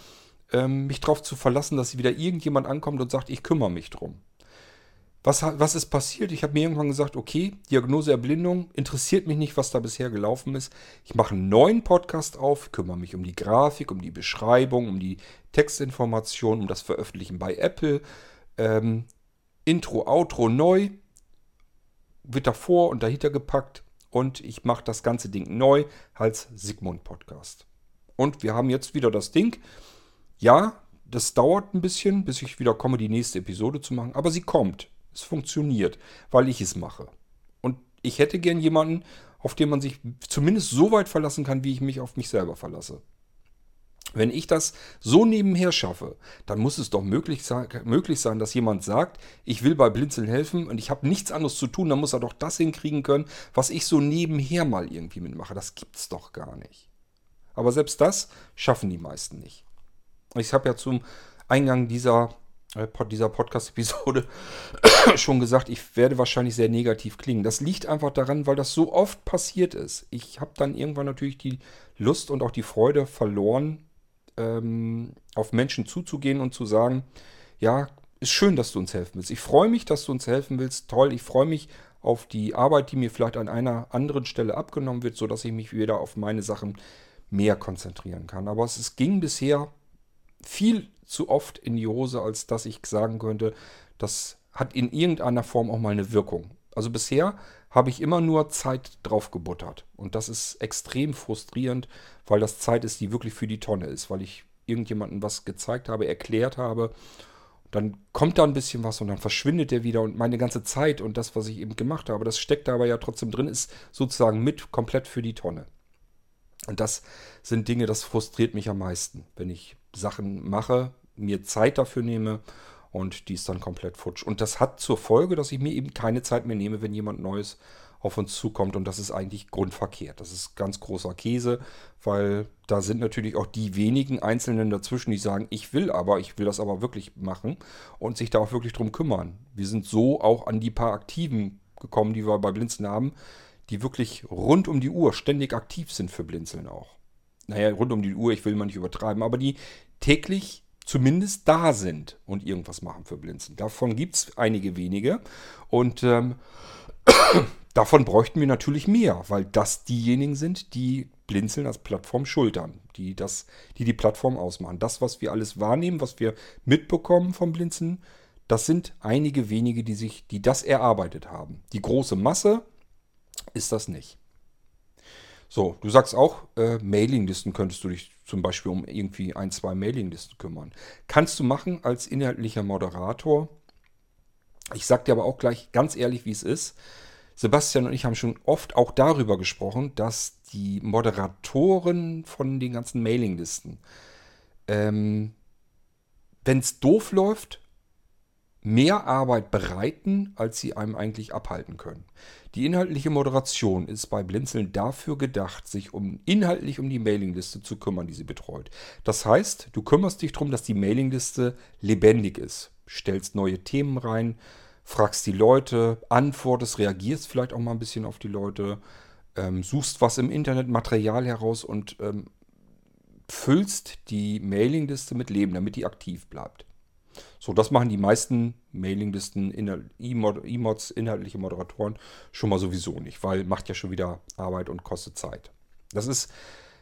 ähm, mich darauf zu verlassen, dass wieder irgendjemand ankommt und sagt, ich kümmere mich drum. Was, was ist passiert? Ich habe mir irgendwann gesagt, okay, Diagnose Erblindung, interessiert mich nicht, was da bisher gelaufen ist. Ich mache einen neuen Podcast auf, kümmere mich um die Grafik, um die Beschreibung, um die Textinformation, um das Veröffentlichen bei Apple. Ähm, Intro, Outro neu, wird davor und dahinter gepackt und ich mache das ganze Ding neu als Sigmund Podcast. Und wir haben jetzt wieder das Ding. Ja, das dauert ein bisschen, bis ich wieder komme, die nächste Episode zu machen, aber sie kommt. Es funktioniert, weil ich es mache. Und ich hätte gern jemanden, auf den man sich zumindest so weit verlassen kann, wie ich mich auf mich selber verlasse. Wenn ich das so nebenher schaffe, dann muss es doch möglich sein, möglich sein, dass jemand sagt, ich will bei Blinzeln helfen und ich habe nichts anderes zu tun, dann muss er doch das hinkriegen können, was ich so nebenher mal irgendwie mitmache. Das gibt's doch gar nicht. Aber selbst das schaffen die meisten nicht. Ich habe ja zum Eingang dieser dieser Podcast-Episode [COUGHS] schon gesagt, ich werde wahrscheinlich sehr negativ klingen. Das liegt einfach daran, weil das so oft passiert ist. Ich habe dann irgendwann natürlich die Lust und auch die Freude verloren, ähm, auf Menschen zuzugehen und zu sagen, ja, ist schön, dass du uns helfen willst. Ich freue mich, dass du uns helfen willst. Toll, ich freue mich auf die Arbeit, die mir vielleicht an einer anderen Stelle abgenommen wird, sodass ich mich wieder auf meine Sachen mehr konzentrieren kann. Aber es, es ging bisher viel zu oft in die Hose, als dass ich sagen könnte, das hat in irgendeiner Form auch mal eine Wirkung. Also bisher habe ich immer nur Zeit drauf gebuttert. Und das ist extrem frustrierend, weil das Zeit ist, die wirklich für die Tonne ist, weil ich irgendjemandem was gezeigt habe, erklärt habe. Dann kommt da ein bisschen was und dann verschwindet der wieder und meine ganze Zeit und das, was ich eben gemacht habe, das steckt da aber ja trotzdem drin, ist sozusagen mit komplett für die Tonne. Und das sind Dinge, das frustriert mich am meisten, wenn ich Sachen mache, mir Zeit dafür nehme und die ist dann komplett futsch. Und das hat zur Folge, dass ich mir eben keine Zeit mehr nehme, wenn jemand Neues auf uns zukommt. Und das ist eigentlich grundverkehrt. Das ist ganz großer Käse, weil da sind natürlich auch die wenigen Einzelnen dazwischen, die sagen, ich will aber, ich will das aber wirklich machen und sich da auch wirklich drum kümmern. Wir sind so auch an die paar Aktiven gekommen, die wir bei Blinzeln haben, die wirklich rund um die Uhr ständig aktiv sind für Blinzeln auch. Naja, rund um die Uhr, ich will mal nicht übertreiben, aber die täglich zumindest da sind und irgendwas machen für Blinzen. Davon gibt es einige wenige und ähm, [COUGHS] davon bräuchten wir natürlich mehr, weil das diejenigen sind, die Blinzeln als Plattform schultern, die, das, die die Plattform ausmachen. Das, was wir alles wahrnehmen, was wir mitbekommen vom Blinzeln, das sind einige wenige, die sich, die das erarbeitet haben. Die große Masse ist das nicht. So, du sagst auch, äh, Mailinglisten könntest du dich zum Beispiel um irgendwie ein, zwei Mailinglisten kümmern. Kannst du machen als inhaltlicher Moderator. Ich sag dir aber auch gleich ganz ehrlich, wie es ist. Sebastian und ich haben schon oft auch darüber gesprochen, dass die Moderatoren von den ganzen Mailinglisten, ähm, wenn es doof läuft, mehr Arbeit bereiten, als sie einem eigentlich abhalten können. Die inhaltliche Moderation ist bei Blinzeln dafür gedacht, sich um inhaltlich um die Mailingliste zu kümmern, die sie betreut. Das heißt, du kümmerst dich darum, dass die Mailingliste lebendig ist. Stellst neue Themen rein, fragst die Leute, antwortest, reagierst vielleicht auch mal ein bisschen auf die Leute, ähm, suchst was im Internet, Material heraus und ähm, füllst die Mailingliste mit Leben, damit die aktiv bleibt. So, das machen die meisten Mailinglisten, E-Mods, inhaltliche Moderatoren schon mal sowieso nicht, weil macht ja schon wieder Arbeit und kostet Zeit. Das ist,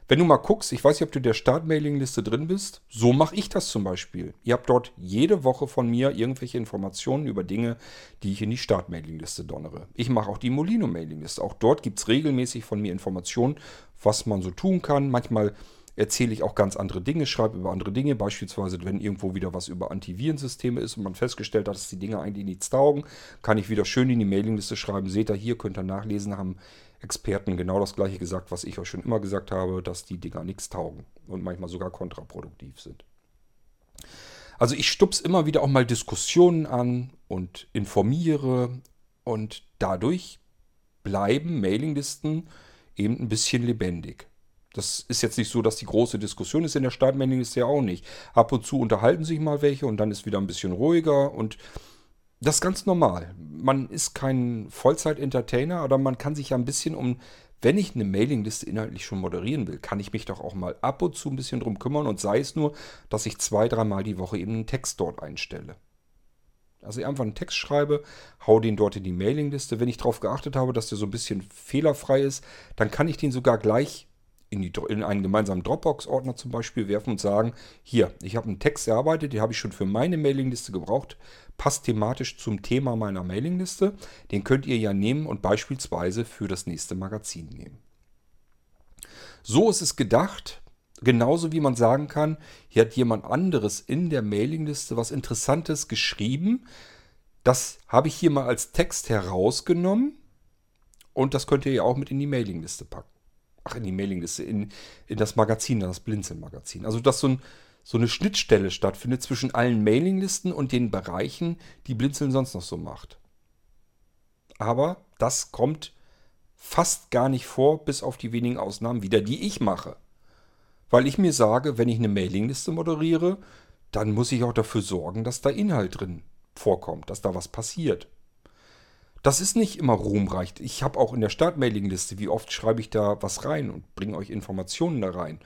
wenn du mal guckst, ich weiß nicht, ob du der Start-Mailingliste drin bist, so mache ich das zum Beispiel. Ihr habt dort jede Woche von mir irgendwelche Informationen über Dinge, die ich in die Start-Mailingliste donnere. Ich mache auch die Molino-Mailingliste. Auch dort gibt es regelmäßig von mir Informationen, was man so tun kann. Manchmal erzähle ich auch ganz andere Dinge, schreibe über andere Dinge. Beispielsweise, wenn irgendwo wieder was über Antivirensysteme ist und man festgestellt hat, dass die Dinge eigentlich nichts taugen, kann ich wieder schön in die Mailingliste schreiben. Seht ihr hier, könnt ihr nachlesen, haben Experten genau das gleiche gesagt, was ich euch schon immer gesagt habe, dass die Dinger nichts taugen und manchmal sogar kontraproduktiv sind. Also ich stupse immer wieder auch mal Diskussionen an und informiere und dadurch bleiben Mailinglisten eben ein bisschen lebendig. Das ist jetzt nicht so, dass die große Diskussion ist in der Startmailingliste ja auch nicht. Ab und zu unterhalten sich mal welche und dann ist wieder ein bisschen ruhiger und das ist ganz normal. Man ist kein Vollzeit-Entertainer, aber man kann sich ja ein bisschen um, wenn ich eine Mailingliste inhaltlich schon moderieren will, kann ich mich doch auch mal ab und zu ein bisschen drum kümmern und sei es nur, dass ich zwei, dreimal die Woche eben einen Text dort einstelle. Also ich einfach einen Text schreibe, hau den dort in die Mailingliste. Wenn ich darauf geachtet habe, dass der so ein bisschen fehlerfrei ist, dann kann ich den sogar gleich in, die, in einen gemeinsamen Dropbox-Ordner zum Beispiel werfen und sagen, hier, ich habe einen Text erarbeitet, den habe ich schon für meine Mailingliste gebraucht, passt thematisch zum Thema meiner Mailingliste. Den könnt ihr ja nehmen und beispielsweise für das nächste Magazin nehmen. So ist es gedacht, genauso wie man sagen kann, hier hat jemand anderes in der Mailingliste was Interessantes geschrieben. Das habe ich hier mal als Text herausgenommen und das könnt ihr ja auch mit in die Mailingliste packen ach, in die Mailingliste, in, in das Magazin, das Blinzeln-Magazin. Also, dass so, ein, so eine Schnittstelle stattfindet zwischen allen Mailinglisten und den Bereichen, die Blinzeln sonst noch so macht. Aber das kommt fast gar nicht vor, bis auf die wenigen Ausnahmen wieder, die ich mache. Weil ich mir sage, wenn ich eine Mailingliste moderiere, dann muss ich auch dafür sorgen, dass da Inhalt drin vorkommt, dass da was passiert. Das ist nicht immer ruhmreich. Ich habe auch in der Startmailingliste, wie oft schreibe ich da was rein und bringe euch Informationen da rein.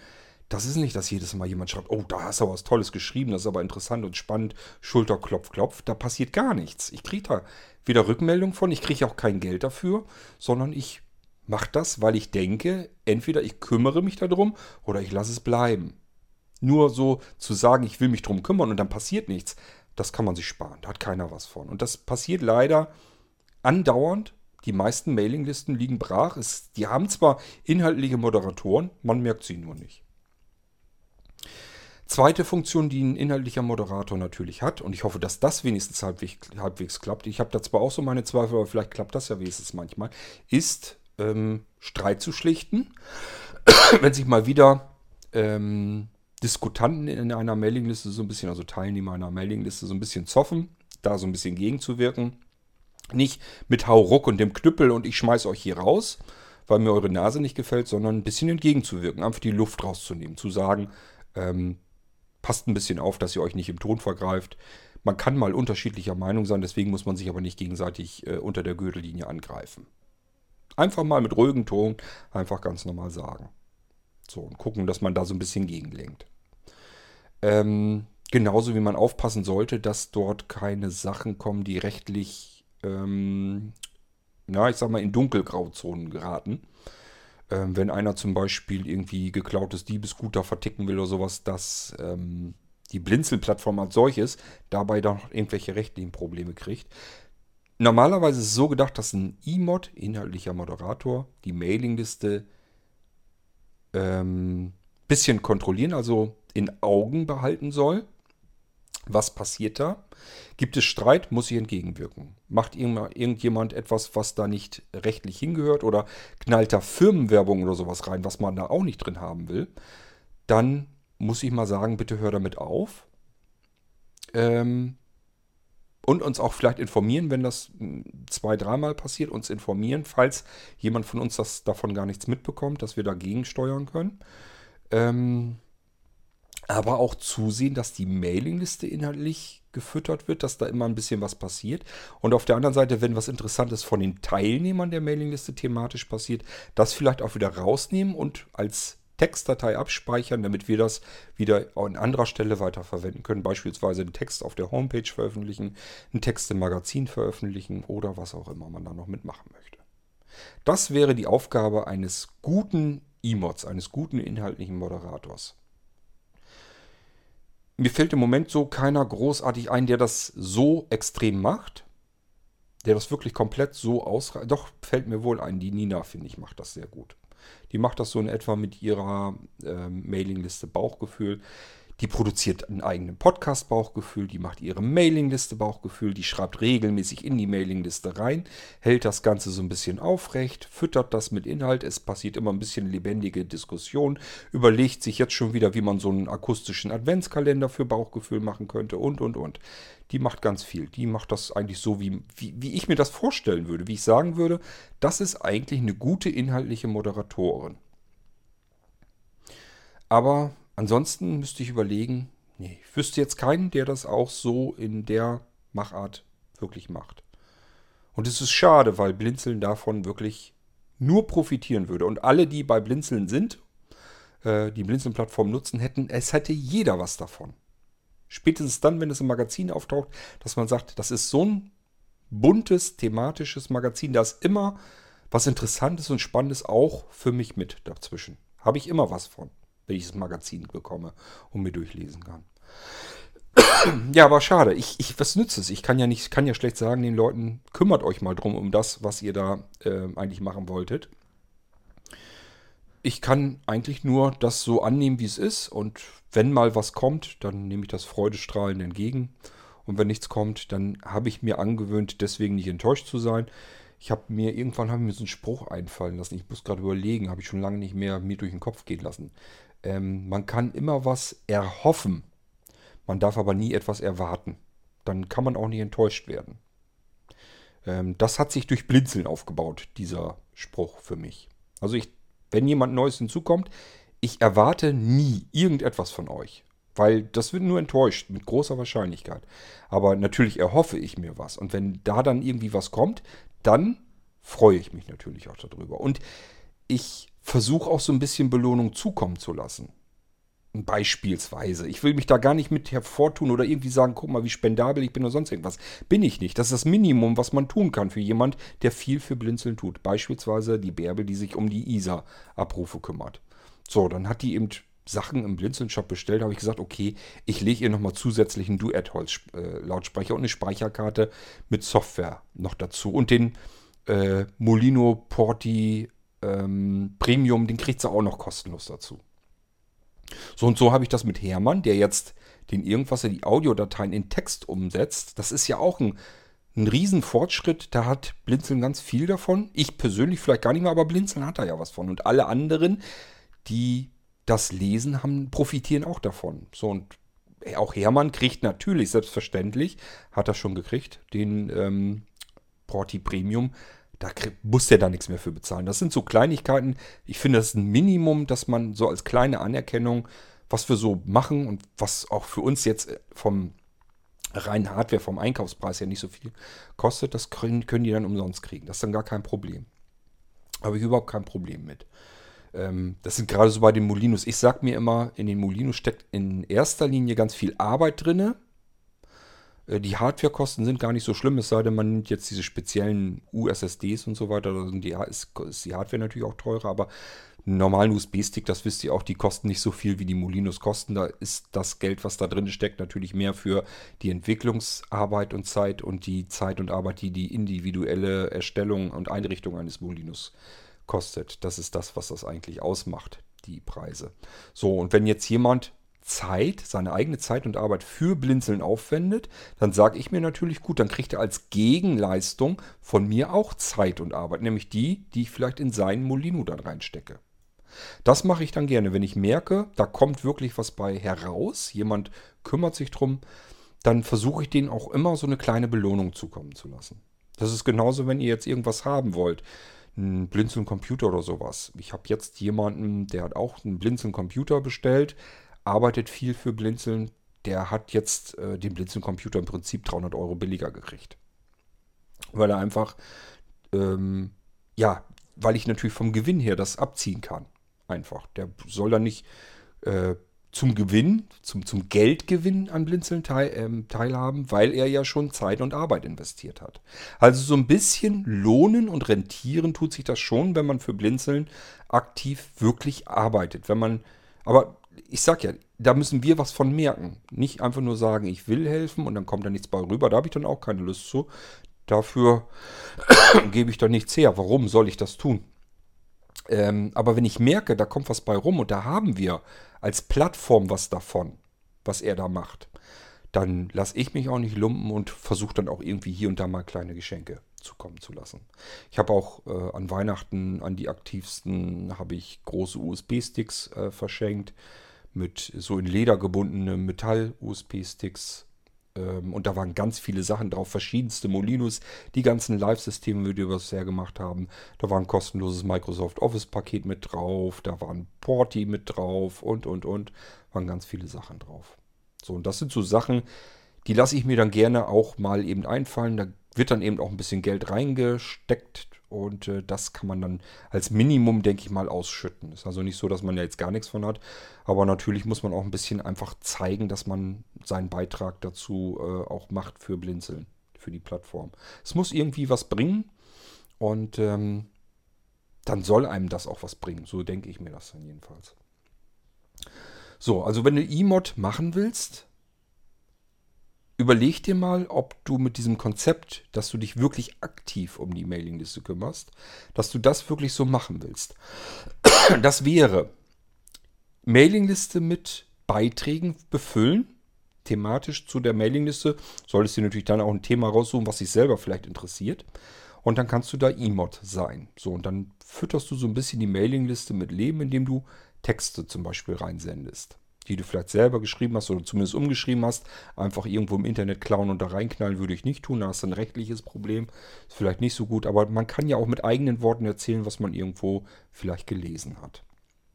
Das ist nicht, dass jedes Mal jemand schreibt, oh, da hast du was Tolles geschrieben, das ist aber interessant und spannend, Schulter, Klopf, Klopf. Da passiert gar nichts. Ich kriege da weder Rückmeldung von, ich kriege auch kein Geld dafür, sondern ich mache das, weil ich denke, entweder ich kümmere mich darum oder ich lasse es bleiben. Nur so zu sagen, ich will mich darum kümmern und dann passiert nichts, das kann man sich sparen. Da hat keiner was von. Und das passiert leider andauernd. Die meisten Mailinglisten liegen brach. Es, die haben zwar inhaltliche Moderatoren, man merkt sie nur nicht. Zweite Funktion, die ein inhaltlicher Moderator natürlich hat, und ich hoffe, dass das wenigstens halbwegs, halbwegs klappt, ich habe da zwar auch so meine Zweifel, aber vielleicht klappt das ja wenigstens manchmal, ist ähm, Streit zu schlichten. [COUGHS] Wenn sich mal wieder ähm, Diskutanten in einer Mailingliste so ein bisschen, also Teilnehmer einer Mailingliste so ein bisschen zoffen, da so ein bisschen gegenzuwirken, nicht mit Hauruck und dem Knüppel und ich schmeiß euch hier raus, weil mir eure Nase nicht gefällt, sondern ein bisschen entgegenzuwirken, einfach die Luft rauszunehmen, zu sagen, ähm, passt ein bisschen auf, dass ihr euch nicht im Ton vergreift. Man kann mal unterschiedlicher Meinung sein, deswegen muss man sich aber nicht gegenseitig äh, unter der Gürtellinie angreifen. Einfach mal mit ruhigem Ton einfach ganz normal sagen. So, und gucken, dass man da so ein bisschen gegenlenkt. Ähm, genauso wie man aufpassen sollte, dass dort keine Sachen kommen, die rechtlich ähm, na, ich sag mal, in Dunkelgrauzonen geraten. Ähm, wenn einer zum Beispiel irgendwie geklautes Diebesguter verticken will oder sowas, dass ähm, die Blinzelplattform als solches dabei doch irgendwelche rechtlichen Probleme kriegt. Normalerweise ist es so gedacht, dass ein E-Mod, inhaltlicher Moderator, die Mailingliste ähm, bisschen kontrollieren, also in Augen behalten soll. Was passiert da? Gibt es Streit, muss ich entgegenwirken. Macht irgendjemand etwas, was da nicht rechtlich hingehört oder knallt da Firmenwerbung oder sowas rein, was man da auch nicht drin haben will, dann muss ich mal sagen, bitte hör damit auf. Ähm, und uns auch vielleicht informieren, wenn das hm, zwei, dreimal passiert, uns informieren, falls jemand von uns das davon gar nichts mitbekommt, dass wir dagegen steuern können. Ähm, aber auch zusehen, dass die Mailingliste inhaltlich gefüttert wird, dass da immer ein bisschen was passiert. Und auf der anderen Seite, wenn was Interessantes von den Teilnehmern der Mailingliste thematisch passiert, das vielleicht auch wieder rausnehmen und als Textdatei abspeichern, damit wir das wieder an anderer Stelle weiterverwenden können. Beispielsweise einen Text auf der Homepage veröffentlichen, einen Text im Magazin veröffentlichen oder was auch immer man da noch mitmachen möchte. Das wäre die Aufgabe eines guten E-Mods, eines guten inhaltlichen Moderators. Mir fällt im Moment so keiner großartig ein, der das so extrem macht. Der das wirklich komplett so ausreicht. Doch, fällt mir wohl ein. Die Nina, finde ich, macht das sehr gut. Die macht das so in etwa mit ihrer äh, Mailingliste Bauchgefühl. Die produziert einen eigenen Podcast Bauchgefühl, die macht ihre Mailingliste Bauchgefühl, die schreibt regelmäßig in die Mailingliste rein, hält das Ganze so ein bisschen aufrecht, füttert das mit Inhalt, es passiert immer ein bisschen lebendige Diskussion, überlegt sich jetzt schon wieder, wie man so einen akustischen Adventskalender für Bauchgefühl machen könnte und und und. Die macht ganz viel. Die macht das eigentlich so, wie, wie, wie ich mir das vorstellen würde, wie ich sagen würde, das ist eigentlich eine gute inhaltliche Moderatorin. Aber Ansonsten müsste ich überlegen, nee, ich wüsste jetzt keinen, der das auch so in der Machart wirklich macht. Und es ist schade, weil Blinzeln davon wirklich nur profitieren würde. Und alle, die bei Blinzeln sind, äh, die Blinzeln-Plattform nutzen hätten, es hätte jeder was davon. Spätestens dann, wenn es im Magazin auftaucht, dass man sagt, das ist so ein buntes, thematisches Magazin, da ist immer was Interessantes und Spannendes auch für mich mit dazwischen. Habe ich immer was von wenn ich das Magazin bekomme und mir durchlesen kann. [CLEARS THROAT] ja, aber schade. Ich, ich, was nützt es? Ich kann ja nicht, kann ja schlecht sagen den Leuten, kümmert euch mal drum um das, was ihr da äh, eigentlich machen wolltet. Ich kann eigentlich nur das so annehmen, wie es ist. Und wenn mal was kommt, dann nehme ich das freudestrahlend entgegen. Und wenn nichts kommt, dann habe ich mir angewöhnt, deswegen nicht enttäuscht zu sein. Ich habe mir irgendwann haben mir so einen Spruch einfallen lassen. Ich muss gerade überlegen, habe ich schon lange nicht mehr mir durch den Kopf gehen lassen. Ähm, man kann immer was erhoffen. Man darf aber nie etwas erwarten. Dann kann man auch nicht enttäuscht werden. Ähm, das hat sich durch Blinzeln aufgebaut, dieser Spruch für mich. Also ich, wenn jemand Neues hinzukommt, ich erwarte nie irgendetwas von euch. Weil das wird nur enttäuscht, mit großer Wahrscheinlichkeit. Aber natürlich erhoffe ich mir was. Und wenn da dann irgendwie was kommt, dann freue ich mich natürlich auch darüber. Und ich versuche auch so ein bisschen Belohnung zukommen zu lassen. Beispielsweise. Ich will mich da gar nicht mit hervortun oder irgendwie sagen, guck mal, wie spendabel ich bin oder sonst irgendwas. Bin ich nicht. Das ist das Minimum, was man tun kann für jemand, der viel für Blinzeln tut. Beispielsweise die Bärbel, die sich um die ISA-Abrufe kümmert. So, dann hat die eben Sachen im Blinzeln-Shop bestellt. habe ich gesagt, okay, ich lege ihr nochmal zusätzlichen Duett-Holz-Lautsprecher und eine Speicherkarte mit Software noch dazu. Und den äh, Molino Porti ähm, Premium, den kriegt sie auch noch kostenlos dazu. So und so habe ich das mit Hermann, der jetzt den Irgendwas die Audiodateien in Text umsetzt. Das ist ja auch ein, ein Riesenfortschritt. Da hat Blinzeln ganz viel davon. Ich persönlich vielleicht gar nicht mehr, aber Blinzeln hat da ja was von. Und alle anderen, die das lesen, haben, profitieren auch davon. So und auch Hermann kriegt natürlich, selbstverständlich, hat er schon gekriegt, den ähm, Porti Premium da muss der da nichts mehr für bezahlen. Das sind so Kleinigkeiten. Ich finde, das ist ein Minimum, dass man so als kleine Anerkennung, was wir so machen und was auch für uns jetzt äh, vom reinen Hardware, vom Einkaufspreis ja nicht so viel kostet, das können, können die dann umsonst kriegen. Das ist dann gar kein Problem. Habe ich überhaupt kein Problem mit. Ähm, das sind gerade so bei den Molinos. Ich sage mir immer, in den Molinos steckt in erster Linie ganz viel Arbeit drinne die Hardwarekosten sind gar nicht so schlimm, es sei denn, man nimmt jetzt diese speziellen USSDs und so weiter. Da die, ist, ist die Hardware natürlich auch teurer, aber einen normalen USB-Stick, das wisst ihr auch, die kosten nicht so viel wie die Molinos kosten. Da ist das Geld, was da drin steckt, natürlich mehr für die Entwicklungsarbeit und Zeit und die Zeit und Arbeit, die die individuelle Erstellung und Einrichtung eines Molinos kostet. Das ist das, was das eigentlich ausmacht, die Preise. So, und wenn jetzt jemand Zeit, seine eigene Zeit und Arbeit für Blinzeln aufwendet, dann sage ich mir natürlich, gut, dann kriegt er als Gegenleistung von mir auch Zeit und Arbeit, nämlich die, die ich vielleicht in seinen Molino dann reinstecke. Das mache ich dann gerne, wenn ich merke, da kommt wirklich was bei heraus, jemand kümmert sich drum, dann versuche ich denen auch immer so eine kleine Belohnung zukommen zu lassen. Das ist genauso, wenn ihr jetzt irgendwas haben wollt. Ein Blinzeln-Computer oder sowas. Ich habe jetzt jemanden, der hat auch einen Blinzeln-Computer bestellt, arbeitet viel für Blinzeln. Der hat jetzt äh, den Blinzeln-Computer im Prinzip 300 Euro billiger gekriegt. Weil er einfach, ähm, ja, weil ich natürlich vom Gewinn her das abziehen kann. Einfach. Der soll dann nicht äh, zum Gewinn, zum, zum Geldgewinn an Blinzeln teil, ähm, teilhaben, weil er ja schon Zeit und Arbeit investiert hat. Also so ein bisschen lohnen und rentieren tut sich das schon, wenn man für Blinzeln aktiv wirklich arbeitet. Wenn man, aber ich sag ja, da müssen wir was von merken. Nicht einfach nur sagen, ich will helfen und dann kommt da nichts bei rüber. Da habe ich dann auch keine Lust zu. Dafür [COUGHS] gebe ich da nichts her. Warum soll ich das tun? Ähm, aber wenn ich merke, da kommt was bei rum und da haben wir als Plattform was davon, was er da macht, dann lasse ich mich auch nicht lumpen und versuche dann auch irgendwie hier und da mal kleine Geschenke zukommen zu lassen. Ich habe auch äh, an Weihnachten an die aktivsten habe ich große USB-Sticks äh, verschenkt mit so in Leder gebundene Metall-USB-Sticks ähm, und da waren ganz viele Sachen drauf, verschiedenste Molinos, die ganzen Live-Systeme, die wir bisher gemacht haben. Da war ein kostenloses Microsoft Office-Paket mit drauf, da war ein Porti mit drauf und, und, und. Waren ganz viele Sachen drauf. So, und das sind so Sachen, die lasse ich mir dann gerne auch mal eben einfallen. Da wird dann eben auch ein bisschen Geld reingesteckt und äh, das kann man dann als Minimum, denke ich mal, ausschütten. Ist also nicht so, dass man ja jetzt gar nichts von hat. Aber natürlich muss man auch ein bisschen einfach zeigen, dass man seinen Beitrag dazu äh, auch macht für Blinzeln, für die Plattform. Es muss irgendwie was bringen und ähm, dann soll einem das auch was bringen. So denke ich mir das dann jedenfalls. So, also wenn du E-Mod machen willst, überleg dir mal, ob du mit diesem Konzept, dass du dich wirklich aktiv um die Mailingliste kümmerst, dass du das wirklich so machen willst. [CLEARS THROAT] Das wäre Mailingliste mit Beiträgen befüllen, thematisch zu der Mailingliste. Solltest du natürlich dann auch ein Thema raussuchen, was dich selber vielleicht interessiert. Und dann kannst du da E-Mod sein. So, und dann fütterst du so ein bisschen die Mailingliste mit Leben, indem du Texte zum Beispiel reinsendest die du vielleicht selber geschrieben hast oder zumindest umgeschrieben hast, einfach irgendwo im Internet klauen und da reinknallen würde ich nicht tun. Da hast du ein rechtliches Problem. Ist vielleicht nicht so gut, aber man kann ja auch mit eigenen Worten erzählen, was man irgendwo vielleicht gelesen hat.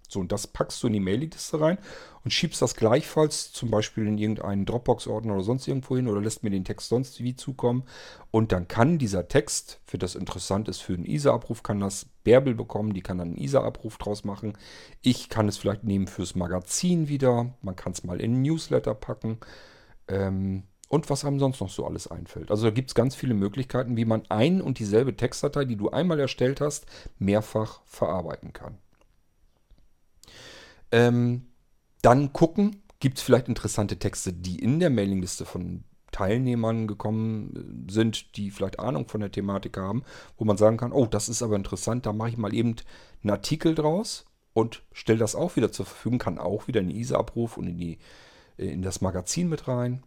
So, und das packst du in die Mailingliste rein und schiebst das gleichfalls zum Beispiel in irgendeinen Dropbox-Ordner oder sonst irgendwo hin oder lässt mir den Text sonst wie zukommen. Und dann kann dieser Text, für das interessant ist für einen ISA-Abruf, kann das Bärbel bekommen, die kann dann einen ISA-Abruf draus machen. Ich kann es vielleicht nehmen fürs Magazin wieder. Man kann es mal in einen Newsletter packen. Ähm, und was einem sonst noch so alles einfällt. Also da gibt es ganz viele Möglichkeiten, wie man ein und dieselbe Textdatei, die du einmal erstellt hast, mehrfach verarbeiten kann. Ähm, dann gucken, gibt es vielleicht interessante Texte, die in der Mailingliste von Teilnehmern gekommen sind, die vielleicht Ahnung von der Thematik haben, wo man sagen kann, oh, das ist aber interessant, da mache ich mal eben einen Artikel draus und stelle das auch wieder zur Verfügung, kann auch wieder in den ISA-Abruf und in, die, in das Magazin mit rein.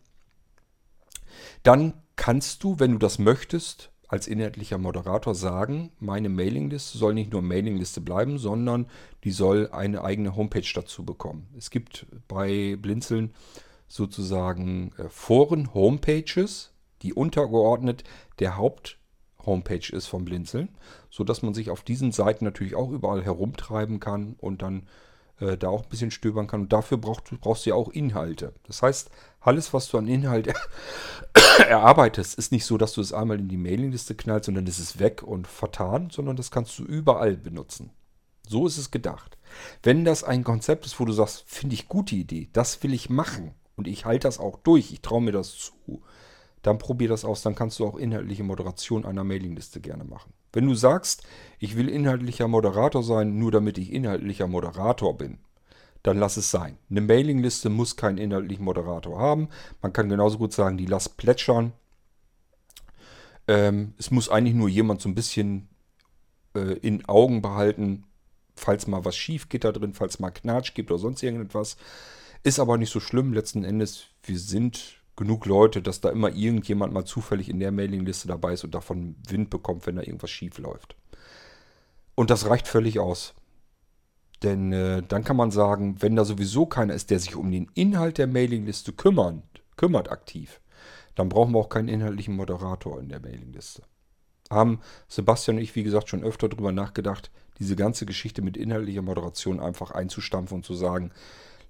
Dann kannst du, wenn du das möchtest, als inhaltlicher Moderator sagen, meine Mailingliste soll nicht nur Mailingliste bleiben, sondern die soll eine eigene Homepage dazu bekommen. Es gibt bei Blinzeln sozusagen äh, Foren, Homepages, die untergeordnet der Haupt-Homepage ist vom Blinzeln, sodass man sich auf diesen Seiten natürlich auch überall herumtreiben kann und dann äh, da auch ein bisschen stöbern kann. Und dafür brauch, brauchst du ja auch Inhalte. Das heißt, alles, was du an Inhalt [COUGHS] erarbeitest, ist nicht so, dass du es einmal in die Mailingliste knallst sondern es ist weg und vertan, sondern das kannst du überall benutzen. So ist es gedacht. Wenn das ein Konzept ist, wo du sagst, finde ich gute Idee, das will ich machen und ich halte das auch durch, ich traue mir das zu, dann probier das aus, dann kannst du auch inhaltliche Moderation einer Mailingliste gerne machen. Wenn du sagst, ich will inhaltlicher Moderator sein, nur damit ich inhaltlicher Moderator bin, dann lass es sein. Eine Mailingliste muss keinen inhaltlichen Moderator haben. Man kann genauso gut sagen, die lass plätschern. Ähm, es muss eigentlich nur jemand so ein bisschen äh, in Augen behalten, falls mal was schief geht da drin, falls mal Knatsch gibt oder sonst irgendetwas. Ist aber nicht so schlimm. Letzten Endes, wir sind genug Leute, dass da immer irgendjemand mal zufällig in der Mailingliste dabei ist und davon Wind bekommt, wenn da irgendwas schief läuft. Und das reicht völlig aus. Denn äh, dann kann man sagen, wenn da sowieso keiner ist, der sich um den Inhalt der Mailingliste kümmert, kümmert aktiv, dann brauchen wir auch keinen inhaltlichen Moderator in der Mailingliste. Haben Sebastian und ich, wie gesagt, schon öfter darüber nachgedacht, diese ganze Geschichte mit inhaltlicher Moderation einfach einzustampfen und zu sagen,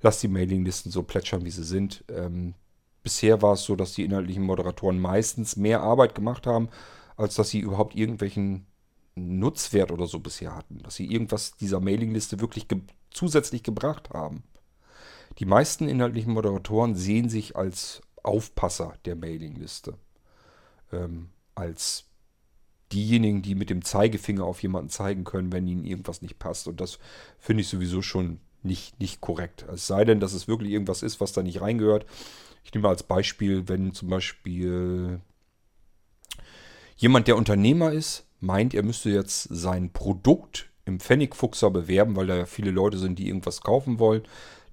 lass die Mailinglisten so plätschern, wie sie sind. Ähm, bisher war es so, dass die inhaltlichen Moderatoren meistens mehr Arbeit gemacht haben, als dass sie überhaupt irgendwelchen Nutzwert oder so bisher hatten. Dass sie irgendwas dieser Mailingliste wirklich ge zusätzlich gebracht haben. Die meisten inhaltlichen Moderatoren sehen sich als Aufpasser der Mailingliste. Ähm, als diejenigen, die mit dem Zeigefinger auf jemanden zeigen können, wenn ihnen irgendwas nicht passt. Und das finde ich sowieso schon nicht, nicht korrekt. Es sei denn, dass es wirklich irgendwas ist, was da nicht reingehört. Ich nehme mal als Beispiel, wenn zum Beispiel jemand, der Unternehmer ist, meint, er müsste jetzt sein Produkt im Pfennigfuchser bewerben, weil da ja viele Leute sind, die irgendwas kaufen wollen,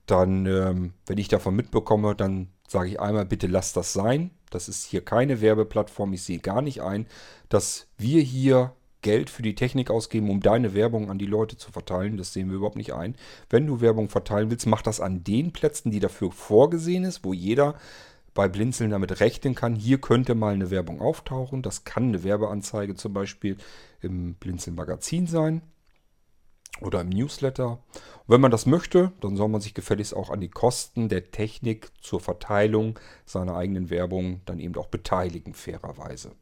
dann, ähm, wenn ich davon mitbekomme, dann sage ich einmal, bitte lass das sein. Das ist hier keine Werbeplattform. Ich sehe gar nicht ein, dass wir hier Geld für die Technik ausgeben, um deine Werbung an die Leute zu verteilen. Das sehen wir überhaupt nicht ein. Wenn du Werbung verteilen willst, mach das an den Plätzen, die dafür vorgesehen ist, wo jeder bei Blinzeln damit rechnen kann. Hier könnte mal eine Werbung auftauchen. Das kann eine Werbeanzeige zum Beispiel im Blinzeln Magazin sein oder im Newsletter. Und wenn man das möchte, dann soll man sich gefälligst auch an die Kosten der Technik zur Verteilung seiner eigenen Werbung dann eben auch beteiligen, fairerweise.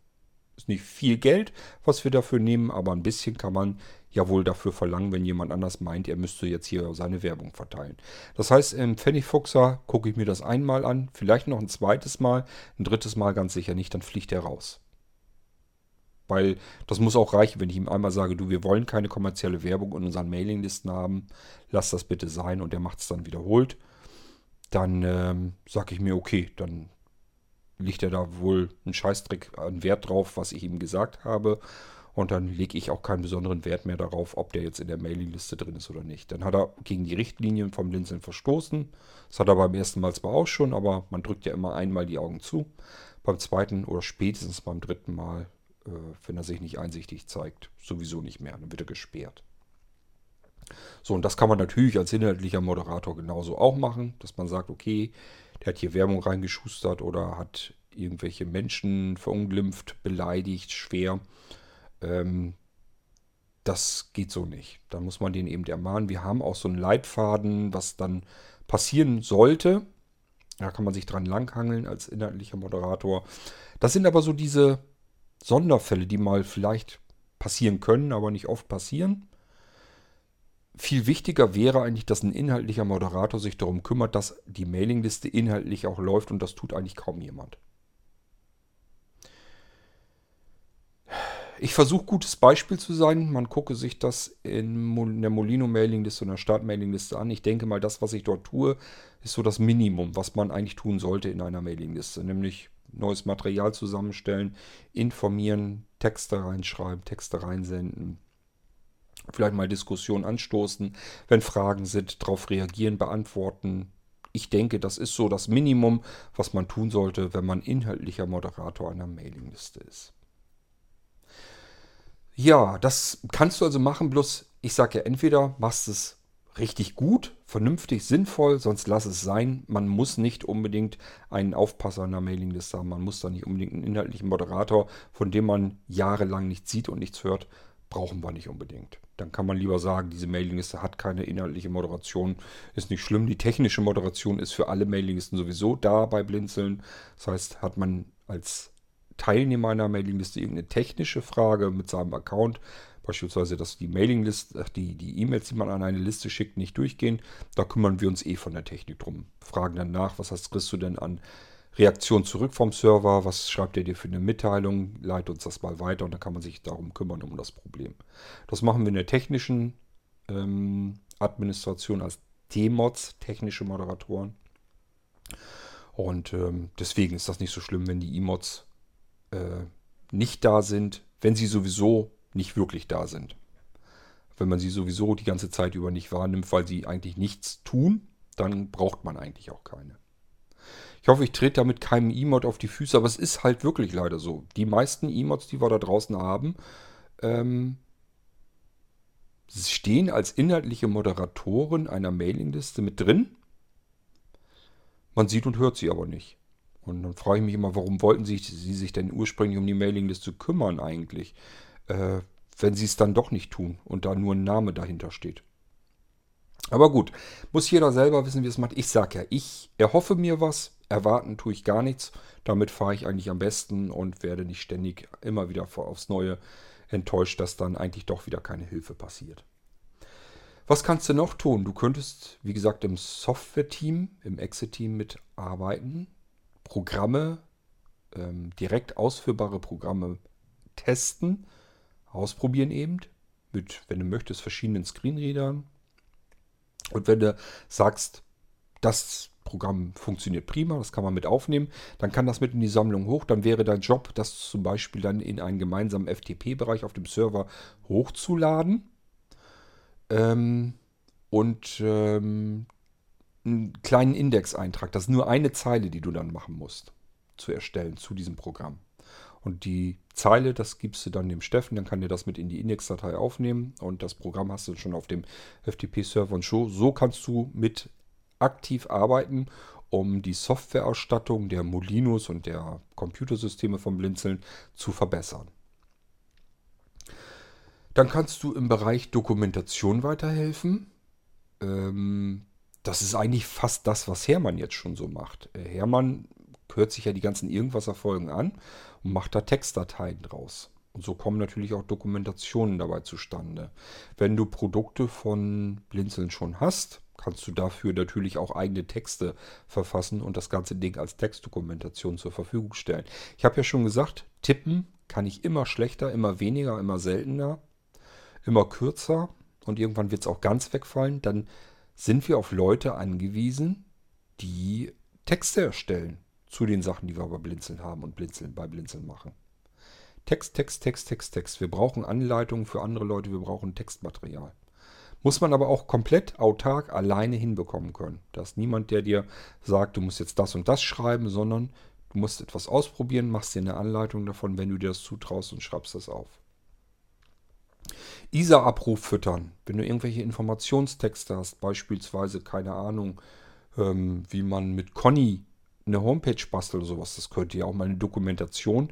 Ist nicht viel Geld, was wir dafür nehmen, aber ein bisschen kann man ja wohl dafür verlangen, wenn jemand anders meint, er müsste jetzt hier seine Werbung verteilen. Das heißt, im Pfennigfuchser gucke ich mir das einmal an, vielleicht noch ein zweites Mal, ein drittes Mal ganz sicher nicht, dann fliegt er raus. Weil das muss auch reichen, wenn ich ihm einmal sage, du, wir wollen keine kommerzielle Werbung in unseren Mailinglisten haben, lass das bitte sein und er macht es dann wiederholt. Dann ähm, sage ich mir, okay, dann liegt er da wohl einen Scheißdreck an Wert drauf, was ich ihm gesagt habe. Und dann lege ich auch keinen besonderen Wert mehr darauf, ob der jetzt in der Mailingliste drin ist oder nicht. Dann hat er gegen die Richtlinien vom Linsen verstoßen. Das hat er beim ersten Mal zwar auch schon, aber man drückt ja immer einmal die Augen zu. Beim zweiten oder spätestens beim dritten Mal äh, wenn er sich nicht einsichtig zeigt, sowieso nicht mehr. Dann wird er gesperrt. So, und das kann man natürlich als inhaltlicher Moderator genauso auch machen, dass man sagt, okay, der hat hier Werbung reingeschustert oder hat irgendwelche Menschen verunglimpft, beleidigt, schwer. Ähm, das geht so nicht. Da muss man den eben ermahnen. Wir haben auch so einen Leitfaden, was dann passieren sollte. Da kann man sich dran langhangeln als inhaltlicher Moderator. Das sind aber so diese Sonderfälle, die mal vielleicht passieren können, aber nicht oft passieren. Viel wichtiger wäre eigentlich, dass ein inhaltlicher Moderator sich darum kümmert, dass die Mailingliste inhaltlich auch läuft und das tut eigentlich kaum jemand. Ich versuche gutes Beispiel zu sein. Man gucke sich das in der Molino-Mailingliste und der Start-Mailingliste an. Ich denke mal, das, was ich dort tue, ist so das Minimum, was man eigentlich tun sollte in einer Mailingliste. Nämlich neues Material zusammenstellen, informieren, Texte reinschreiben, Texte reinsenden, vielleicht mal Diskussionen anstoßen, wenn Fragen sind, darauf reagieren, beantworten. Ich denke, das ist so das Minimum, was man tun sollte, wenn man inhaltlicher Moderator einer Mailingliste ist. Ja, das kannst du also machen, bloß ich sage ja, entweder machst es richtig gut, vernünftig, sinnvoll, sonst lass es sein. Man muss nicht unbedingt einen Aufpasser in der Mailingliste haben. Man muss da nicht unbedingt einen inhaltlichen Moderator, von dem man jahrelang nichts sieht und nichts hört. Brauchen wir nicht unbedingt. Dann kann man lieber sagen, diese Mailingliste hat keine inhaltliche Moderation. Ist nicht schlimm. Die technische Moderation ist für alle Mailinglisten sowieso da bei Blinzeln. Das heißt, hat man als Teilnehmer einer Mailingliste irgendeine technische Frage mit seinem Account, Beispielsweise, dass die Mailingliste, die, die E-Mails, die man an eine Liste schickt, nicht durchgehen. Da kümmern wir uns eh von der Technik drum. Fragen dann nach, was hast, kriegst du denn an Reaktion zurück vom Server? Was schreibt er dir für eine Mitteilung? Leite uns das mal weiter und dann kann man sich darum kümmern, um das Problem. Das machen wir in der technischen ähm, Administration als T-Mods, technische Moderatoren. Und ähm, deswegen ist das nicht so schlimm, wenn die E-Mods äh, nicht da sind. Wenn sie sowieso nicht wirklich da sind. Wenn man sie sowieso die ganze Zeit über nicht wahrnimmt, weil sie eigentlich nichts tun, dann braucht man eigentlich auch keine. Ich hoffe, ich trete damit keinem E-Mod auf die Füße, aber es ist halt wirklich leider so. Die meisten E-Mods, die wir da draußen haben, ähm, stehen als inhaltliche Moderatoren einer Mailingliste mit drin. Man sieht und hört sie aber nicht. Und dann frage ich mich immer, warum wollten sie, sie sich denn ursprünglich um die Mailingliste kümmern eigentlich, äh, wenn sie es dann doch nicht tun und da nur ein Name dahinter steht. Aber gut, muss jeder selber wissen, wie es macht. Ich sage ja, ich erhoffe mir was, erwarten tue ich gar nichts. Damit fahre ich eigentlich am besten und werde nicht ständig immer wieder aufs Neue enttäuscht, dass dann eigentlich doch wieder keine Hilfe passiert. Was kannst du noch tun? Du könntest, wie gesagt, im Software-Team, im Exit-Team mitarbeiten, Programme, ähm, direkt ausführbare Programme testen, ausprobieren eben, mit, wenn du möchtest, verschiedenen Screenreadern. Und wenn du sagst, das Programm funktioniert prima, das kann man mit aufnehmen, dann kann das mit in die Sammlung hoch. Dann wäre dein Job, das zum Beispiel dann in einen gemeinsamen FTP-Bereich auf dem Server hochzuladen. Ähm, und ähm, einen kleinen Indexeintrag. Das ist nur eine Zeile, die du dann machen musst, zu erstellen zu diesem Programm. Und die Zeile, das gibst du dann dem Steffen, dann kann der das mit in die Indexdatei aufnehmen und das Programm hast du schon auf dem FTP-Server und so. So kannst du mit aktiv arbeiten, um die Softwareausstattung der Molinos und der Computersysteme vom Blinzeln zu verbessern. Dann kannst du im Bereich Dokumentation weiterhelfen. Ähm, das ist eigentlich fast das, was Hermann jetzt schon so macht. Äh, Hermann hört sich ja die ganzen Irgendwas-Erfolgen an und macht da Textdateien draus. Und so kommen natürlich auch Dokumentationen dabei zustande. Wenn du Produkte von Blinzeln schon hast, kannst du dafür natürlich auch eigene Texte verfassen und das ganze Ding als Textdokumentation zur Verfügung stellen. Ich habe ja schon gesagt, tippen kann ich immer schlechter, immer weniger, immer seltener, immer kürzer und irgendwann wird es auch ganz wegfallen. Dann sind wir auf Leute angewiesen, die Texte erstellen zu den Sachen, die wir bei Blinzeln haben und Blinzeln bei Blinzeln machen. Text, Text, Text, Text, Text. Wir brauchen Anleitungen für andere Leute, wir brauchen Textmaterial. Muss man aber auch komplett autark alleine hinbekommen können. Da ist niemand, der dir sagt, du musst jetzt das und das schreiben, sondern du musst etwas ausprobieren, machst dir eine Anleitung davon, wenn du dir das zutraust und schreibst das auf. ISA-Abruf füttern. Wenn du irgendwelche Informationstexte hast, beispielsweise, keine Ahnung, ähm, wie man mit Conny eine Homepage bastelt oder sowas, das könnte ja auch mal eine Dokumentation,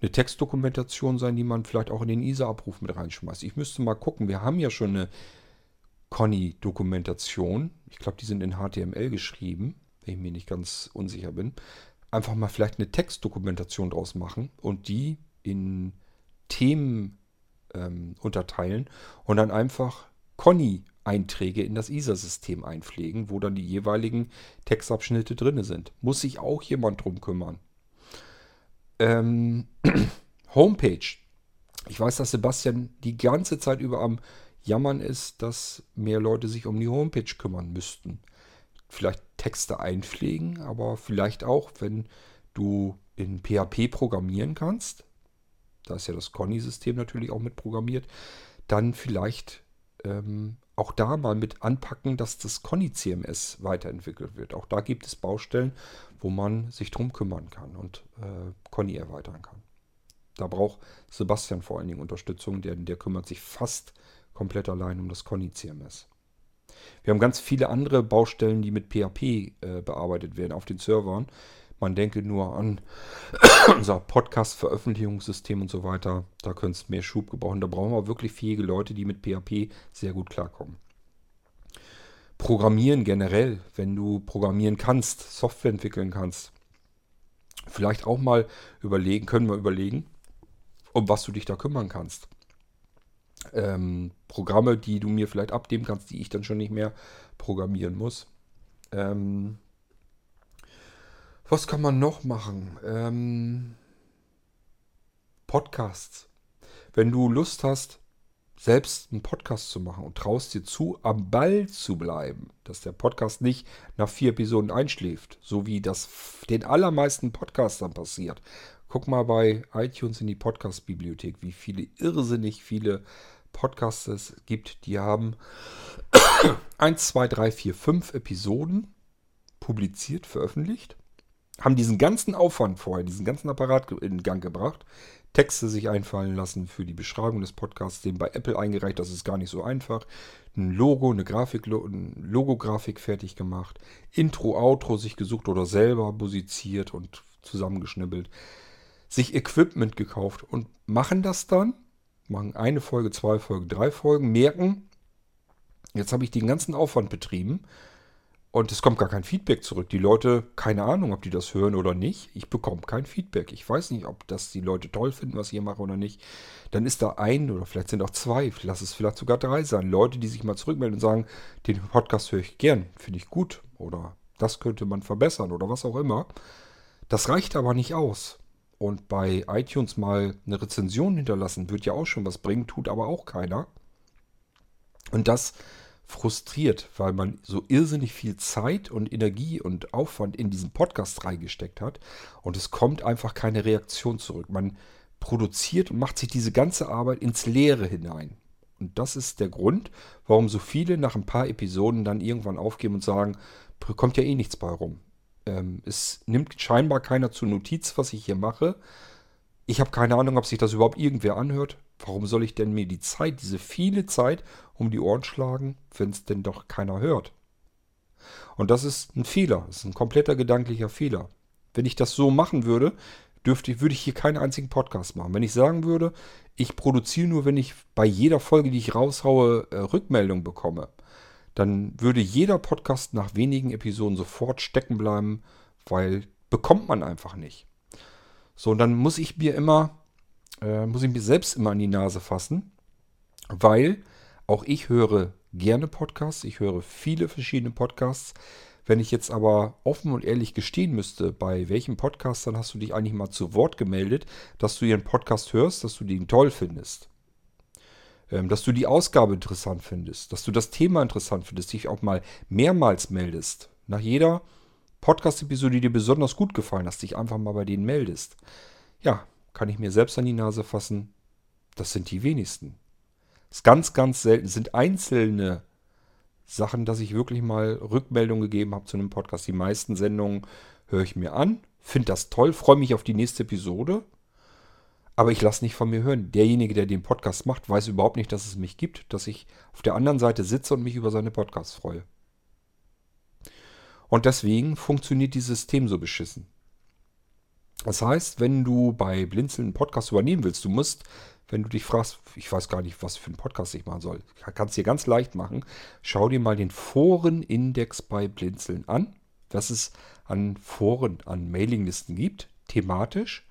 eine Textdokumentation sein, die man vielleicht auch in den ISA-Abruf mit reinschmeißt. Ich müsste mal gucken, wir haben ja schon eine Conny-Dokumentation. Ich glaube, die sind in HTML geschrieben, wenn ich mir nicht ganz unsicher bin. Einfach mal vielleicht eine Textdokumentation draus machen und die in Themen ähm, unterteilen und dann einfach Conny-Einträge in das ISA-System einpflegen, wo dann die jeweiligen Textabschnitte drin sind. Muss sich auch jemand drum kümmern. Ähm, [CLEARS THROAT] Homepage. Ich weiß, dass Sebastian die ganze Zeit über am Jammern ist, dass mehr Leute sich um die Homepage kümmern müssten. Vielleicht Texte einpflegen, aber vielleicht auch, wenn du in PHP programmieren kannst, da ist ja das Conny-System natürlich auch mit programmiert, dann vielleicht ähm, auch da mal mit anpacken, dass das Conny-CMS weiterentwickelt wird. Auch da gibt es Baustellen, wo man sich drum kümmern kann und äh, Conny erweitern kann. Da braucht Sebastian vor allen Dingen Unterstützung, der, der kümmert sich fast komplett allein um das Conny-CMS. Wir haben ganz viele andere Baustellen, die mit PHP äh, bearbeitet werden auf den Servern. Man denke nur an [COUGHS] unser Podcast-Veröffentlichungssystem und so weiter. Da könnte es mehr Schub gebrauchen. Da brauchen wir wirklich fähige Leute, die mit PHP sehr gut klarkommen. Programmieren generell, wenn du programmieren kannst, Software entwickeln kannst. Vielleicht auch mal überlegen, können wir überlegen, um was du dich da kümmern kannst. Ähm, Programme, die du mir vielleicht abnehmen kannst, die ich dann schon nicht mehr programmieren muss. Ähm, was kann man noch machen? Ähm, Podcasts. Wenn du Lust hast, selbst einen Podcast zu machen und traust dir zu, am Ball zu bleiben, dass der Podcast nicht nach vier Episoden einschläft, so wie das den allermeisten Podcastern passiert. Guck mal bei iTunes in die Podcast-Bibliothek, wie viele irrsinnig viele Podcasts es gibt, die haben 1, 2, 3, 4, 5 Episoden publiziert, veröffentlicht, haben diesen ganzen Aufwand vorher, diesen ganzen Apparat in Gang gebracht, Texte sich einfallen lassen für die Beschreibung des Podcasts, den bei Apple eingereicht, das ist gar nicht so einfach, ein Logo, eine Grafik, Logografik fertig gemacht, Intro, Outro sich gesucht oder selber musiziert und zusammengeschnibbelt, sich Equipment gekauft und machen das dann, machen eine Folge, zwei Folgen, drei Folgen, merken, jetzt habe ich den ganzen Aufwand betrieben und es kommt gar kein Feedback zurück. Die Leute, keine Ahnung, ob die das hören oder nicht. Ich bekomme kein Feedback. Ich weiß nicht, ob das die Leute toll finden, was ich hier mache oder nicht. Dann ist da ein oder vielleicht sind auch zwei, lass es vielleicht sogar drei sein. Leute, die sich mal zurückmelden und sagen, den Podcast höre ich gern, finde ich gut oder das könnte man verbessern oder was auch immer. Das reicht aber nicht aus. Und bei iTunes mal eine Rezension hinterlassen, wird ja auch schon was bringen, tut aber auch keiner. Und das frustriert, weil man so irrsinnig viel Zeit und Energie und Aufwand in diesen Podcast reingesteckt hat und es kommt einfach keine Reaktion zurück. Man produziert und macht sich diese ganze Arbeit ins Leere hinein. Und das ist der Grund, warum so viele nach ein paar Episoden dann irgendwann aufgeben und sagen, kommt ja eh nichts bei rum. Ähm, es nimmt scheinbar keiner zur Notiz, was ich hier mache. Ich habe keine Ahnung, ob sich das überhaupt irgendwer anhört. Warum soll ich denn mir die Zeit, diese viele Zeit um die Ohren schlagen, wenn es denn doch keiner hört? Und das ist ein Fehler, das ist ein kompletter gedanklicher Fehler. Wenn ich das so machen würde, dürfte, würde ich hier keinen einzigen Podcast machen. Wenn ich sagen würde, ich produziere nur, wenn ich bei jeder Folge, die ich raushaue, äh, Rückmeldung bekomme, dann würde jeder Podcast nach wenigen Episoden sofort stecken bleiben, weil bekommt man einfach nicht. So, und dann muss ich mir immer äh, muss ich mir selbst immer an die Nase fassen, weil auch ich höre gerne Podcasts, ich höre viele verschiedene Podcasts. Wenn ich jetzt aber offen und ehrlich gestehen müsste, bei welchem Podcast dann hast du dich eigentlich mal zu Wort gemeldet, dass du ihren Podcast hörst, dass du den toll findest. Ähm, dass du die Ausgabe interessant findest, dass du das Thema interessant findest, dich auch mal mehrmals meldest. Nach jeder Podcast-Episode, die dir besonders gut gefallen hast, dich einfach mal bei denen meldest. Ja, kann ich mir selbst an die Nase fassen, das sind die wenigsten. Das ist ganz, ganz selten. Es sind einzelne Sachen, dass ich wirklich mal Rückmeldung gegeben habe zu einem Podcast. Die meisten Sendungen höre ich mir an, finde das toll, freue mich auf die nächste Episode. Aber ich lasse nicht von mir hören. Derjenige, der den Podcast macht, weiß überhaupt nicht, dass es mich gibt, dass ich auf der anderen Seite sitze und mich über seine Podcasts freue. Und deswegen funktioniert dieses System so beschissen. Das heißt, wenn du bei Blinzeln einen Podcast übernehmen willst, du musst, wenn du dich fragst, ich weiß gar nicht, was für einen Podcast ich machen soll, kannst dir ganz leicht machen, schau dir mal den Forenindex bei Blinzeln an, was es an Foren, an Mailinglisten gibt, thematisch.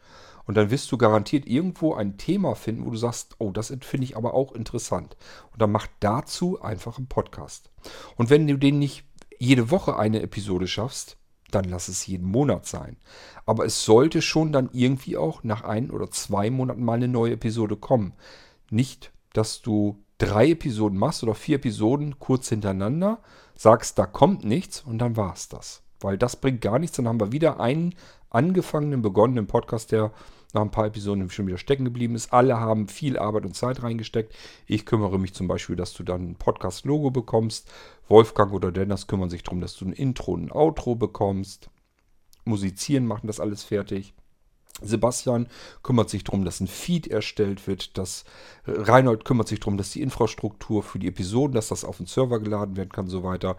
Und dann wirst du garantiert irgendwo ein Thema finden, wo du sagst, oh, das finde ich aber auch interessant. Und dann mach dazu einfach einen Podcast. Und wenn du den nicht jede Woche eine Episode schaffst, dann lass es jeden Monat sein. Aber es sollte schon dann irgendwie auch nach ein oder zwei Monaten mal eine neue Episode kommen. Nicht, dass du drei Episoden machst oder vier Episoden kurz hintereinander, sagst, da kommt nichts und dann war es das. Weil das bringt gar nichts. Dann haben wir wieder einen angefangenen, begonnenen Podcast, der nach ein paar Episoden schon wieder stecken geblieben ist. Alle haben viel Arbeit und Zeit reingesteckt. Ich kümmere mich zum Beispiel, dass du dann ein Podcast-Logo bekommst. Wolfgang oder Dennis kümmern sich darum, dass du ein Intro und ein Outro bekommst. Musizieren machen das alles fertig. Sebastian kümmert sich darum, dass ein Feed erstellt wird. Dass Reinhold kümmert sich darum, dass die Infrastruktur für die Episoden, dass das auf den Server geladen werden kann so weiter.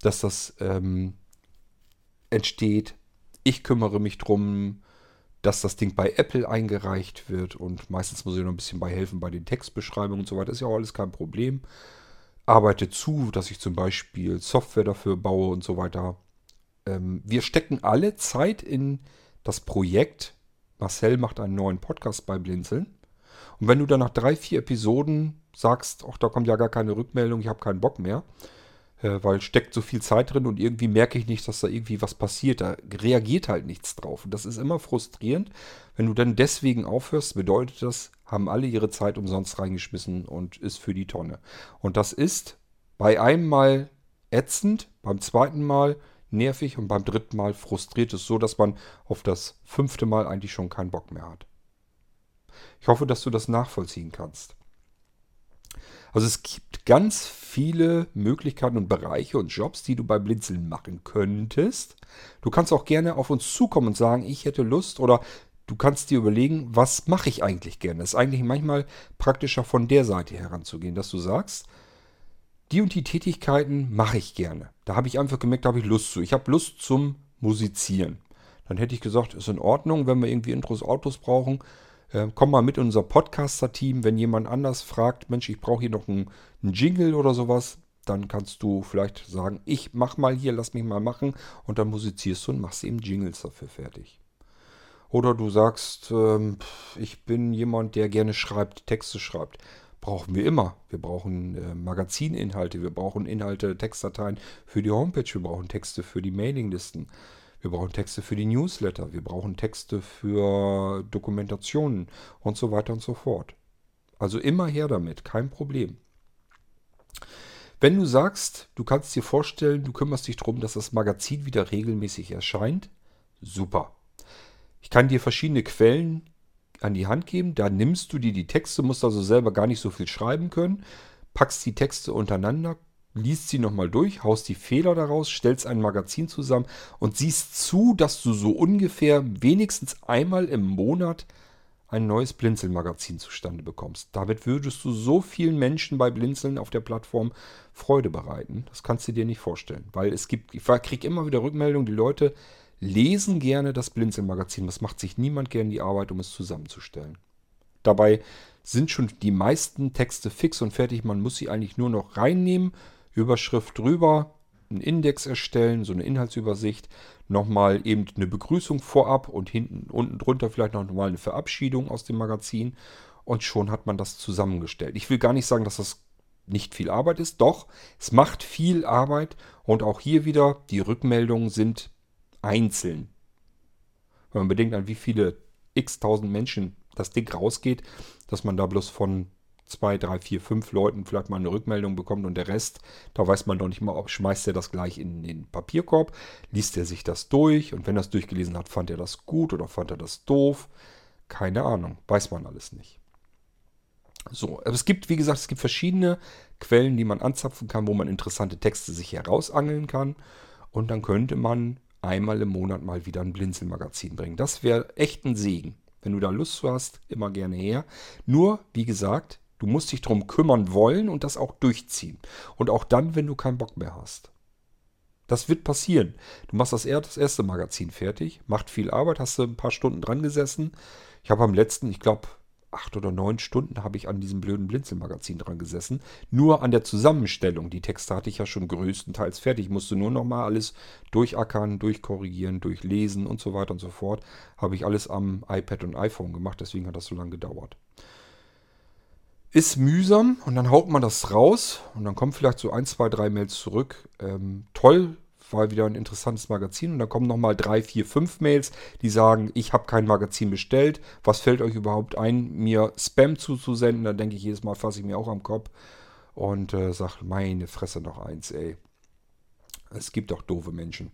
Dass das ähm, entsteht. Ich kümmere mich darum, dass das Ding bei Apple eingereicht wird und meistens muss ich noch ein bisschen bei helfen bei den Textbeschreibungen und so weiter. Ist ja auch alles kein Problem. Arbeite zu, dass ich zum Beispiel Software dafür baue und so weiter. Ähm, wir stecken alle Zeit in das Projekt. Marcel macht einen neuen Podcast bei Blinzeln. Und wenn du dann nach drei, vier Episoden sagst, ach, da kommt ja gar keine Rückmeldung, ich habe keinen Bock mehr, äh, weil steckt so viel Zeit drin und irgendwie merke ich nicht, dass da irgendwie was passiert. Da reagiert halt nichts drauf. Und das ist immer frustrierend. Wenn du dann deswegen aufhörst, bedeutet das, haben alle ihre Zeit umsonst reingeschmissen und ist für die Tonne. Und das ist bei einem Mal ätzend, beim zweiten Mal nervig und beim dritten Mal frustriert es so, dass man auf das fünfte Mal eigentlich schon keinen Bock mehr hat. Ich hoffe, dass du das nachvollziehen kannst. Also es gibt ganz viele Möglichkeiten und Bereiche und Jobs, die du bei Blinzeln machen könntest. Du kannst auch gerne auf uns zukommen und sagen, ich hätte Lust oder du kannst dir überlegen, was mache ich eigentlich gerne. Es ist eigentlich manchmal praktischer von der Seite heranzugehen, dass du sagst, die und die Tätigkeiten mache ich gerne. Da habe ich einfach gemerkt, da habe ich Lust zu. Ich habe Lust zum Musizieren. Dann hätte ich gesagt, ist in Ordnung, wenn wir irgendwie Intros, Autos brauchen. Äh, komm mal mit in unser Podcaster-Team. Wenn jemand anders fragt, Mensch, ich brauche hier noch einen, einen Jingle oder sowas, dann kannst du vielleicht sagen, ich mach mal hier, lass mich mal machen. Und dann musizierst du und machst eben Jingles dafür fertig. Oder du sagst, ähm, ich bin jemand, der gerne schreibt, Texte schreibt. Brauchen wir immer. Wir brauchen äh, Magazininhalte, wir brauchen Inhalte, Textdateien für die Homepage, wir brauchen Texte für die Mailinglisten. Wir brauchen Texte für die Newsletter, wir brauchen Texte für Dokumentationen und so weiter und so fort. Also immer her damit, kein Problem. Wenn du sagst, du kannst dir vorstellen, du kümmerst dich darum, dass das Magazin wieder regelmäßig erscheint, super. Ich kann dir verschiedene Quellen an die Hand geben. Da nimmst du dir die Texte, musst also selber gar nicht so viel schreiben können, packst die Texte untereinander, liest sie nochmal durch, haust die Fehler daraus, stellst ein Magazin zusammen und siehst zu, dass du so ungefähr wenigstens einmal im Monat ein neues Blinzeln-Magazin zustande bekommst. Damit würdest du so vielen Menschen bei Blinzeln auf der Plattform Freude bereiten. Das kannst du dir nicht vorstellen. Weil es gibt, ich kriege immer wieder Rückmeldungen, die Leute lesen gerne das Blinzeln-Magazin. Das macht sich niemand gerne die Arbeit, um es zusammenzustellen. Dabei sind schon die meisten Texte fix und fertig. Man muss sie eigentlich nur noch reinnehmen, Überschrift drüber, einen Index erstellen, so eine Inhaltsübersicht, nochmal eben eine Begrüßung vorab und hinten unten drunter vielleicht noch mal eine Verabschiedung aus dem Magazin und schon hat man das zusammengestellt. Ich will gar nicht sagen, dass das nicht viel Arbeit ist, doch es macht viel Arbeit und auch hier wieder die Rückmeldungen sind einzeln. Wenn man bedenkt, an wie viele x tausend Menschen das Ding rausgeht, dass man da bloß von zwei, drei, vier, fünf Leuten vielleicht mal eine Rückmeldung bekommt und der Rest, da weiß man doch nicht mal, ob schmeißt er das gleich in den Papierkorb, liest er sich das durch und wenn er es durchgelesen hat, fand er das gut oder fand er das doof. Keine Ahnung, weiß man alles nicht. So, aber es gibt, wie gesagt, es gibt verschiedene Quellen, die man anzapfen kann, wo man interessante Texte sich herausangeln kann. Und dann könnte man einmal im Monat mal wieder ein Blinzelmagazin bringen. Das wäre echt ein Segen. Wenn du da Lust zu hast, immer gerne her. Nur, wie gesagt, du musst dich darum kümmern wollen und das auch durchziehen. Und auch dann, wenn du keinen Bock mehr hast. Das wird passieren. Du machst das erste Magazin fertig, macht viel Arbeit, hast du ein paar Stunden dran gesessen. Ich habe am letzten, ich glaube, acht oder neun Stunden habe ich an diesem blöden Blinzelmagazin dran gesessen. Nur an der Zusammenstellung. Die Texte hatte ich ja schon größtenteils fertig. Ich musste nur noch mal alles durchackern, durchkorrigieren, durchlesen und so weiter und so fort. Habe ich alles am iPad und iPhone gemacht, deswegen hat das so lange gedauert. Ist mühsam und dann haut man das raus und dann kommen vielleicht so ein, zwei, drei Mails zurück. Ähm, toll, war wieder ein interessantes Magazin. Und dann kommen nochmal drei, vier, fünf Mails, die sagen, ich habe kein Magazin bestellt. Was fällt euch überhaupt ein, mir Spam zuzusenden? Da denke ich jedes Mal, fasse ich mir auch am Kopf und äh, sage, meine Fresse noch eins, ey. Es gibt auch doofe Menschen.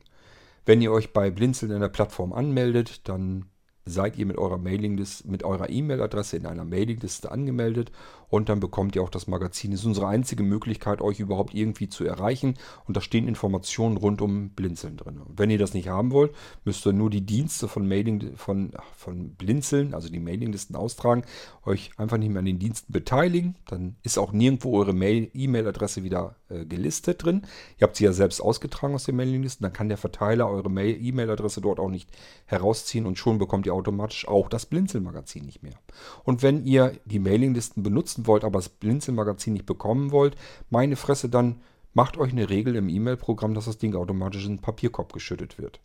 Wenn ihr euch bei Blinzeln in der Plattform anmeldet, dann seid ihr mit eurer Mailingliste, mit eurer E-Mail-Adresse in einer Mailingliste angemeldet und dann bekommt ihr auch das Magazin. Das ist unsere einzige Möglichkeit, euch überhaupt irgendwie zu erreichen und da stehen Informationen rund um Blinzeln drin. Und wenn ihr das nicht haben wollt, müsst ihr nur die Dienste von Mailing von, von Blinzeln, also die Mailinglisten austragen, euch einfach nicht mehr an den Diensten beteiligen. Dann ist auch nirgendwo eure E-Mail-Adresse wieder äh, gelistet drin. Ihr habt sie ja selbst ausgetragen aus den Mailinglisten, dann kann der Verteiler eure E-Mail-Adresse dort auch nicht herausziehen und schon bekommt ihr automatisch auch das Blinzeln-Magazin nicht mehr. Und wenn ihr die Mailinglisten benutzen wollt, aber das Blinzeln-Magazin nicht bekommen wollt, meine Fresse, dann macht euch eine Regel im E-Mail-Programm, dass das Ding automatisch in den Papierkorb geschüttet wird.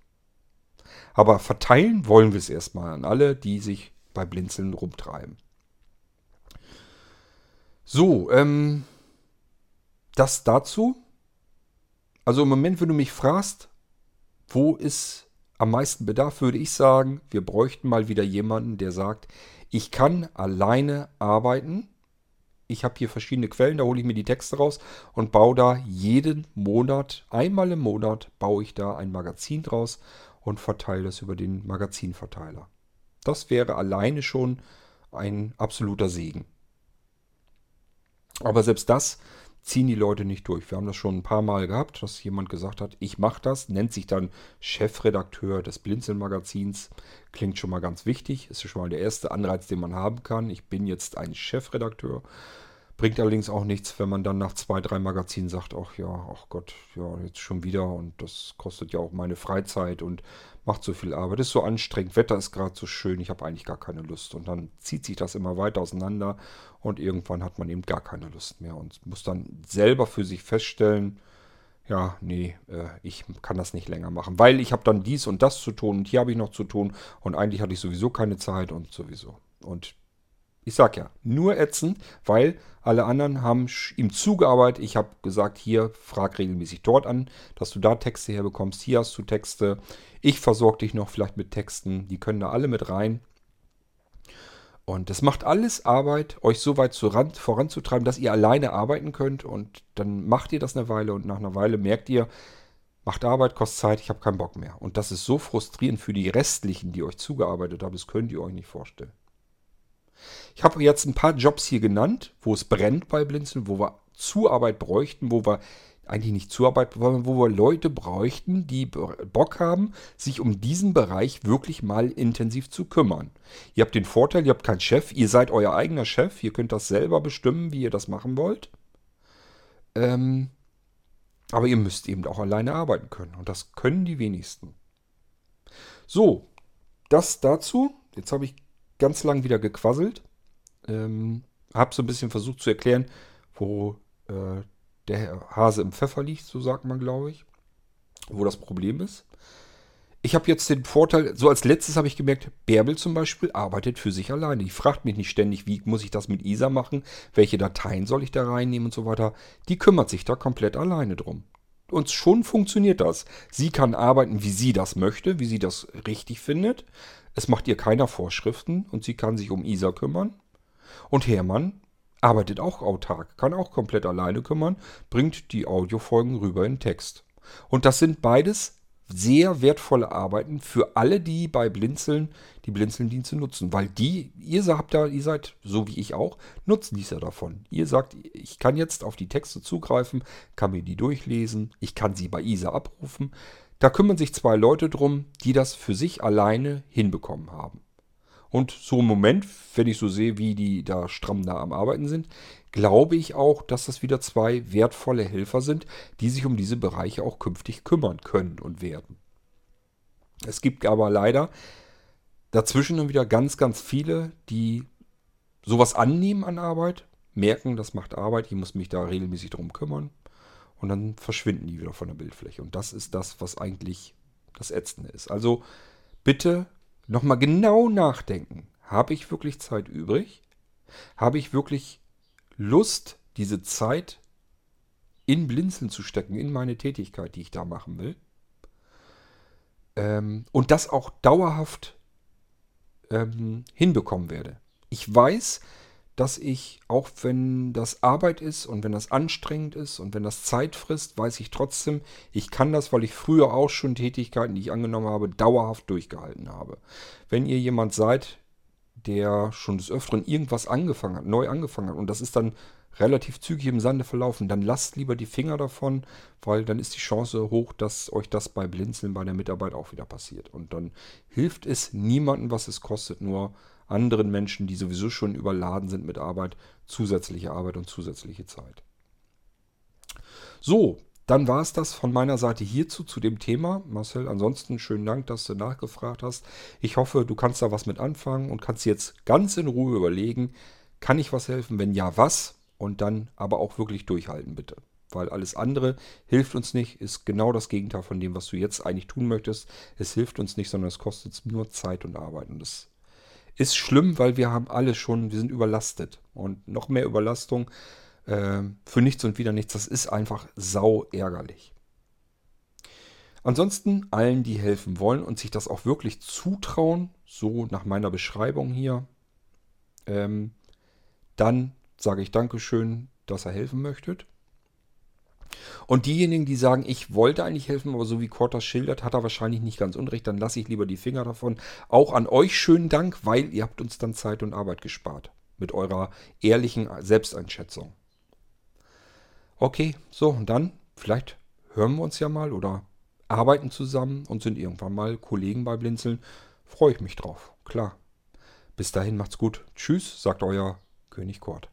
Aber verteilen wollen wir es erstmal an alle, die sich bei Blinzeln rumtreiben. So, ähm, das dazu. Also im Moment, wenn du mich fragst, wo ist am meisten Bedarf, würde ich sagen, wir bräuchten mal wieder jemanden, der sagt, ich kann alleine arbeiten. Ich habe hier verschiedene Quellen, da hole ich mir die Texte raus und baue da jeden Monat, einmal im Monat, baue ich da ein Magazin draus und verteile das über den Magazinverteiler. Das wäre alleine schon ein absoluter Segen. Aber selbst das ziehen die Leute nicht durch. Wir haben das schon ein paar Mal gehabt, dass jemand gesagt hat, ich mache das, nennt sich dann Chefredakteur des Blinzeln-Magazins. Klingt schon mal ganz wichtig, ist schon mal der erste Anreiz, den man haben kann. Ich bin jetzt ein Chefredakteur. Bringt allerdings auch nichts, wenn man dann nach zwei, drei Magazinen sagt, ach ja, ach Gott, ja, jetzt schon wieder und das kostet ja auch meine Freizeit und macht so viel Arbeit, ist so anstrengend, Wetter ist gerade so schön, ich habe eigentlich gar keine Lust. Und dann zieht sich das immer weiter auseinander und irgendwann hat man eben gar keine Lust mehr und muss dann selber für sich feststellen, ja, nee, äh, ich kann das nicht länger machen, weil ich habe dann dies und das zu tun und hier habe ich noch zu tun und eigentlich hatte ich sowieso keine Zeit und sowieso. Und ich sag ja, nur ätzend, weil alle anderen haben ihm zugearbeitet. Ich habe gesagt, hier, frag regelmäßig dort an, dass du da Texte herbekommst. Hier hast du Texte. Ich versorge dich noch vielleicht mit Texten. Die können da alle mit rein. Und das macht alles Arbeit, euch so weit voranzutreiben, dass ihr alleine arbeiten könnt. Und dann macht ihr das eine Weile und nach einer Weile merkt ihr, macht Arbeit, kostet Zeit, ich habe keinen Bock mehr. Und das ist so frustrierend für die restlichen, die euch zugearbeitet haben, das könnt ihr euch nicht vorstellen. Ich habe jetzt ein paar Jobs hier genannt, wo es brennt bei Blinzeln, wo wir Zuarbeit bräuchten, wo wir eigentlich nicht Zuarbeit, wo wir Leute bräuchten, die Bock haben, sich um diesen Bereich wirklich mal intensiv zu kümmern. Ihr habt den Vorteil, ihr habt keinen Chef, ihr seid euer eigener Chef, ihr könnt das selber bestimmen, wie ihr das machen wollt. Ähm, aber ihr müsst eben auch alleine arbeiten können. Und das können die wenigsten. So, das dazu. Jetzt habe ich ganz lang wieder gequasselt. Ähm, hab so ein bisschen versucht zu erklären, wo äh, der Hase im Pfeffer liegt, so sagt man, glaube ich. Wo das Problem ist. Ich habe jetzt den Vorteil, so als letztes habe ich gemerkt, Bärbel zum Beispiel arbeitet für sich alleine. Die fragt mich nicht ständig, wie muss ich das mit Isa machen, welche Dateien soll ich da reinnehmen und so weiter. Die kümmert sich da komplett alleine drum. Und schon funktioniert das. Sie kann arbeiten, wie sie das möchte, wie sie das richtig findet. Es macht ihr keiner Vorschriften und sie kann sich um Isa kümmern. Und Hermann arbeitet auch autark, kann auch komplett alleine kümmern, bringt die Audiofolgen rüber in Text. Und das sind beides sehr wertvolle Arbeiten für alle, die bei Blinzeln die Blinzelndienste nutzen. Weil die, ihr habt da, ihr seid, so wie ich auch, Nutznießer davon. Ihr sagt, ich kann jetzt auf die Texte zugreifen, kann mir die durchlesen, ich kann sie bei ISA abrufen. Da kümmern sich zwei Leute drum, die das für sich alleine hinbekommen haben. Und so im Moment, wenn ich so sehe, wie die da stramm da am Arbeiten sind, glaube ich auch, dass das wieder zwei wertvolle Helfer sind, die sich um diese Bereiche auch künftig kümmern können und werden. Es gibt aber leider dazwischen dann wieder ganz, ganz viele, die sowas annehmen an Arbeit, merken, das macht Arbeit, ich muss mich da regelmäßig drum kümmern, und dann verschwinden die wieder von der Bildfläche. Und das ist das, was eigentlich das Ätzende ist. Also bitte nochmal genau nachdenken. Habe ich wirklich Zeit übrig? Habe ich wirklich Lust, diese Zeit in Blinzeln zu stecken, in meine Tätigkeit, die ich da machen will? Ähm, und das auch dauerhaft ähm, hinbekommen werde. Ich weiß, dass ich, auch wenn das Arbeit ist und wenn das anstrengend ist und wenn das Zeit frisst, weiß ich trotzdem, ich kann das, weil ich früher auch schon Tätigkeiten, die ich angenommen habe, dauerhaft durchgehalten habe. Wenn ihr jemand seid, der schon des Öfteren irgendwas angefangen hat, neu angefangen hat und das ist dann relativ zügig im Sande verlaufen, dann lasst lieber die Finger davon, weil dann ist die Chance hoch, dass euch das bei Blinzeln bei der Mitarbeit auch wieder passiert. Und dann hilft es niemandem, was es kostet, nur anderen Menschen, die sowieso schon überladen sind mit Arbeit, zusätzliche Arbeit und zusätzliche Zeit. So, dann war es das von meiner Seite hierzu zu dem Thema. Marcel, ansonsten schönen Dank, dass du nachgefragt hast. Ich hoffe, du kannst da was mit anfangen und kannst jetzt ganz in Ruhe überlegen, kann ich was helfen? Wenn ja, was? Und dann aber auch wirklich durchhalten, bitte. Weil alles andere hilft uns nicht, ist genau das Gegenteil von dem, was du jetzt eigentlich tun möchtest. Es hilft uns nicht, sondern es kostet nur Zeit und Arbeit. Und das ist schlimm, weil wir haben alle schon, wir sind überlastet. Und noch mehr Überlastung äh, für nichts und wieder nichts, das ist einfach sau ärgerlich. Ansonsten allen, die helfen wollen und sich das auch wirklich zutrauen, so nach meiner Beschreibung hier, ähm, dann sage ich Dankeschön, dass ihr helfen möchtet. Und diejenigen, die sagen, ich wollte eigentlich helfen, aber so wie Kurt das schildert, hat er wahrscheinlich nicht ganz unrecht, dann lasse ich lieber die Finger davon. Auch an euch schönen Dank, weil ihr habt uns dann Zeit und Arbeit gespart. Mit eurer ehrlichen Selbsteinschätzung. Okay, so, und dann vielleicht hören wir uns ja mal oder arbeiten zusammen und sind irgendwann mal Kollegen bei Blinzeln. Freue ich mich drauf, klar. Bis dahin macht's gut. Tschüss, sagt euer König Kort.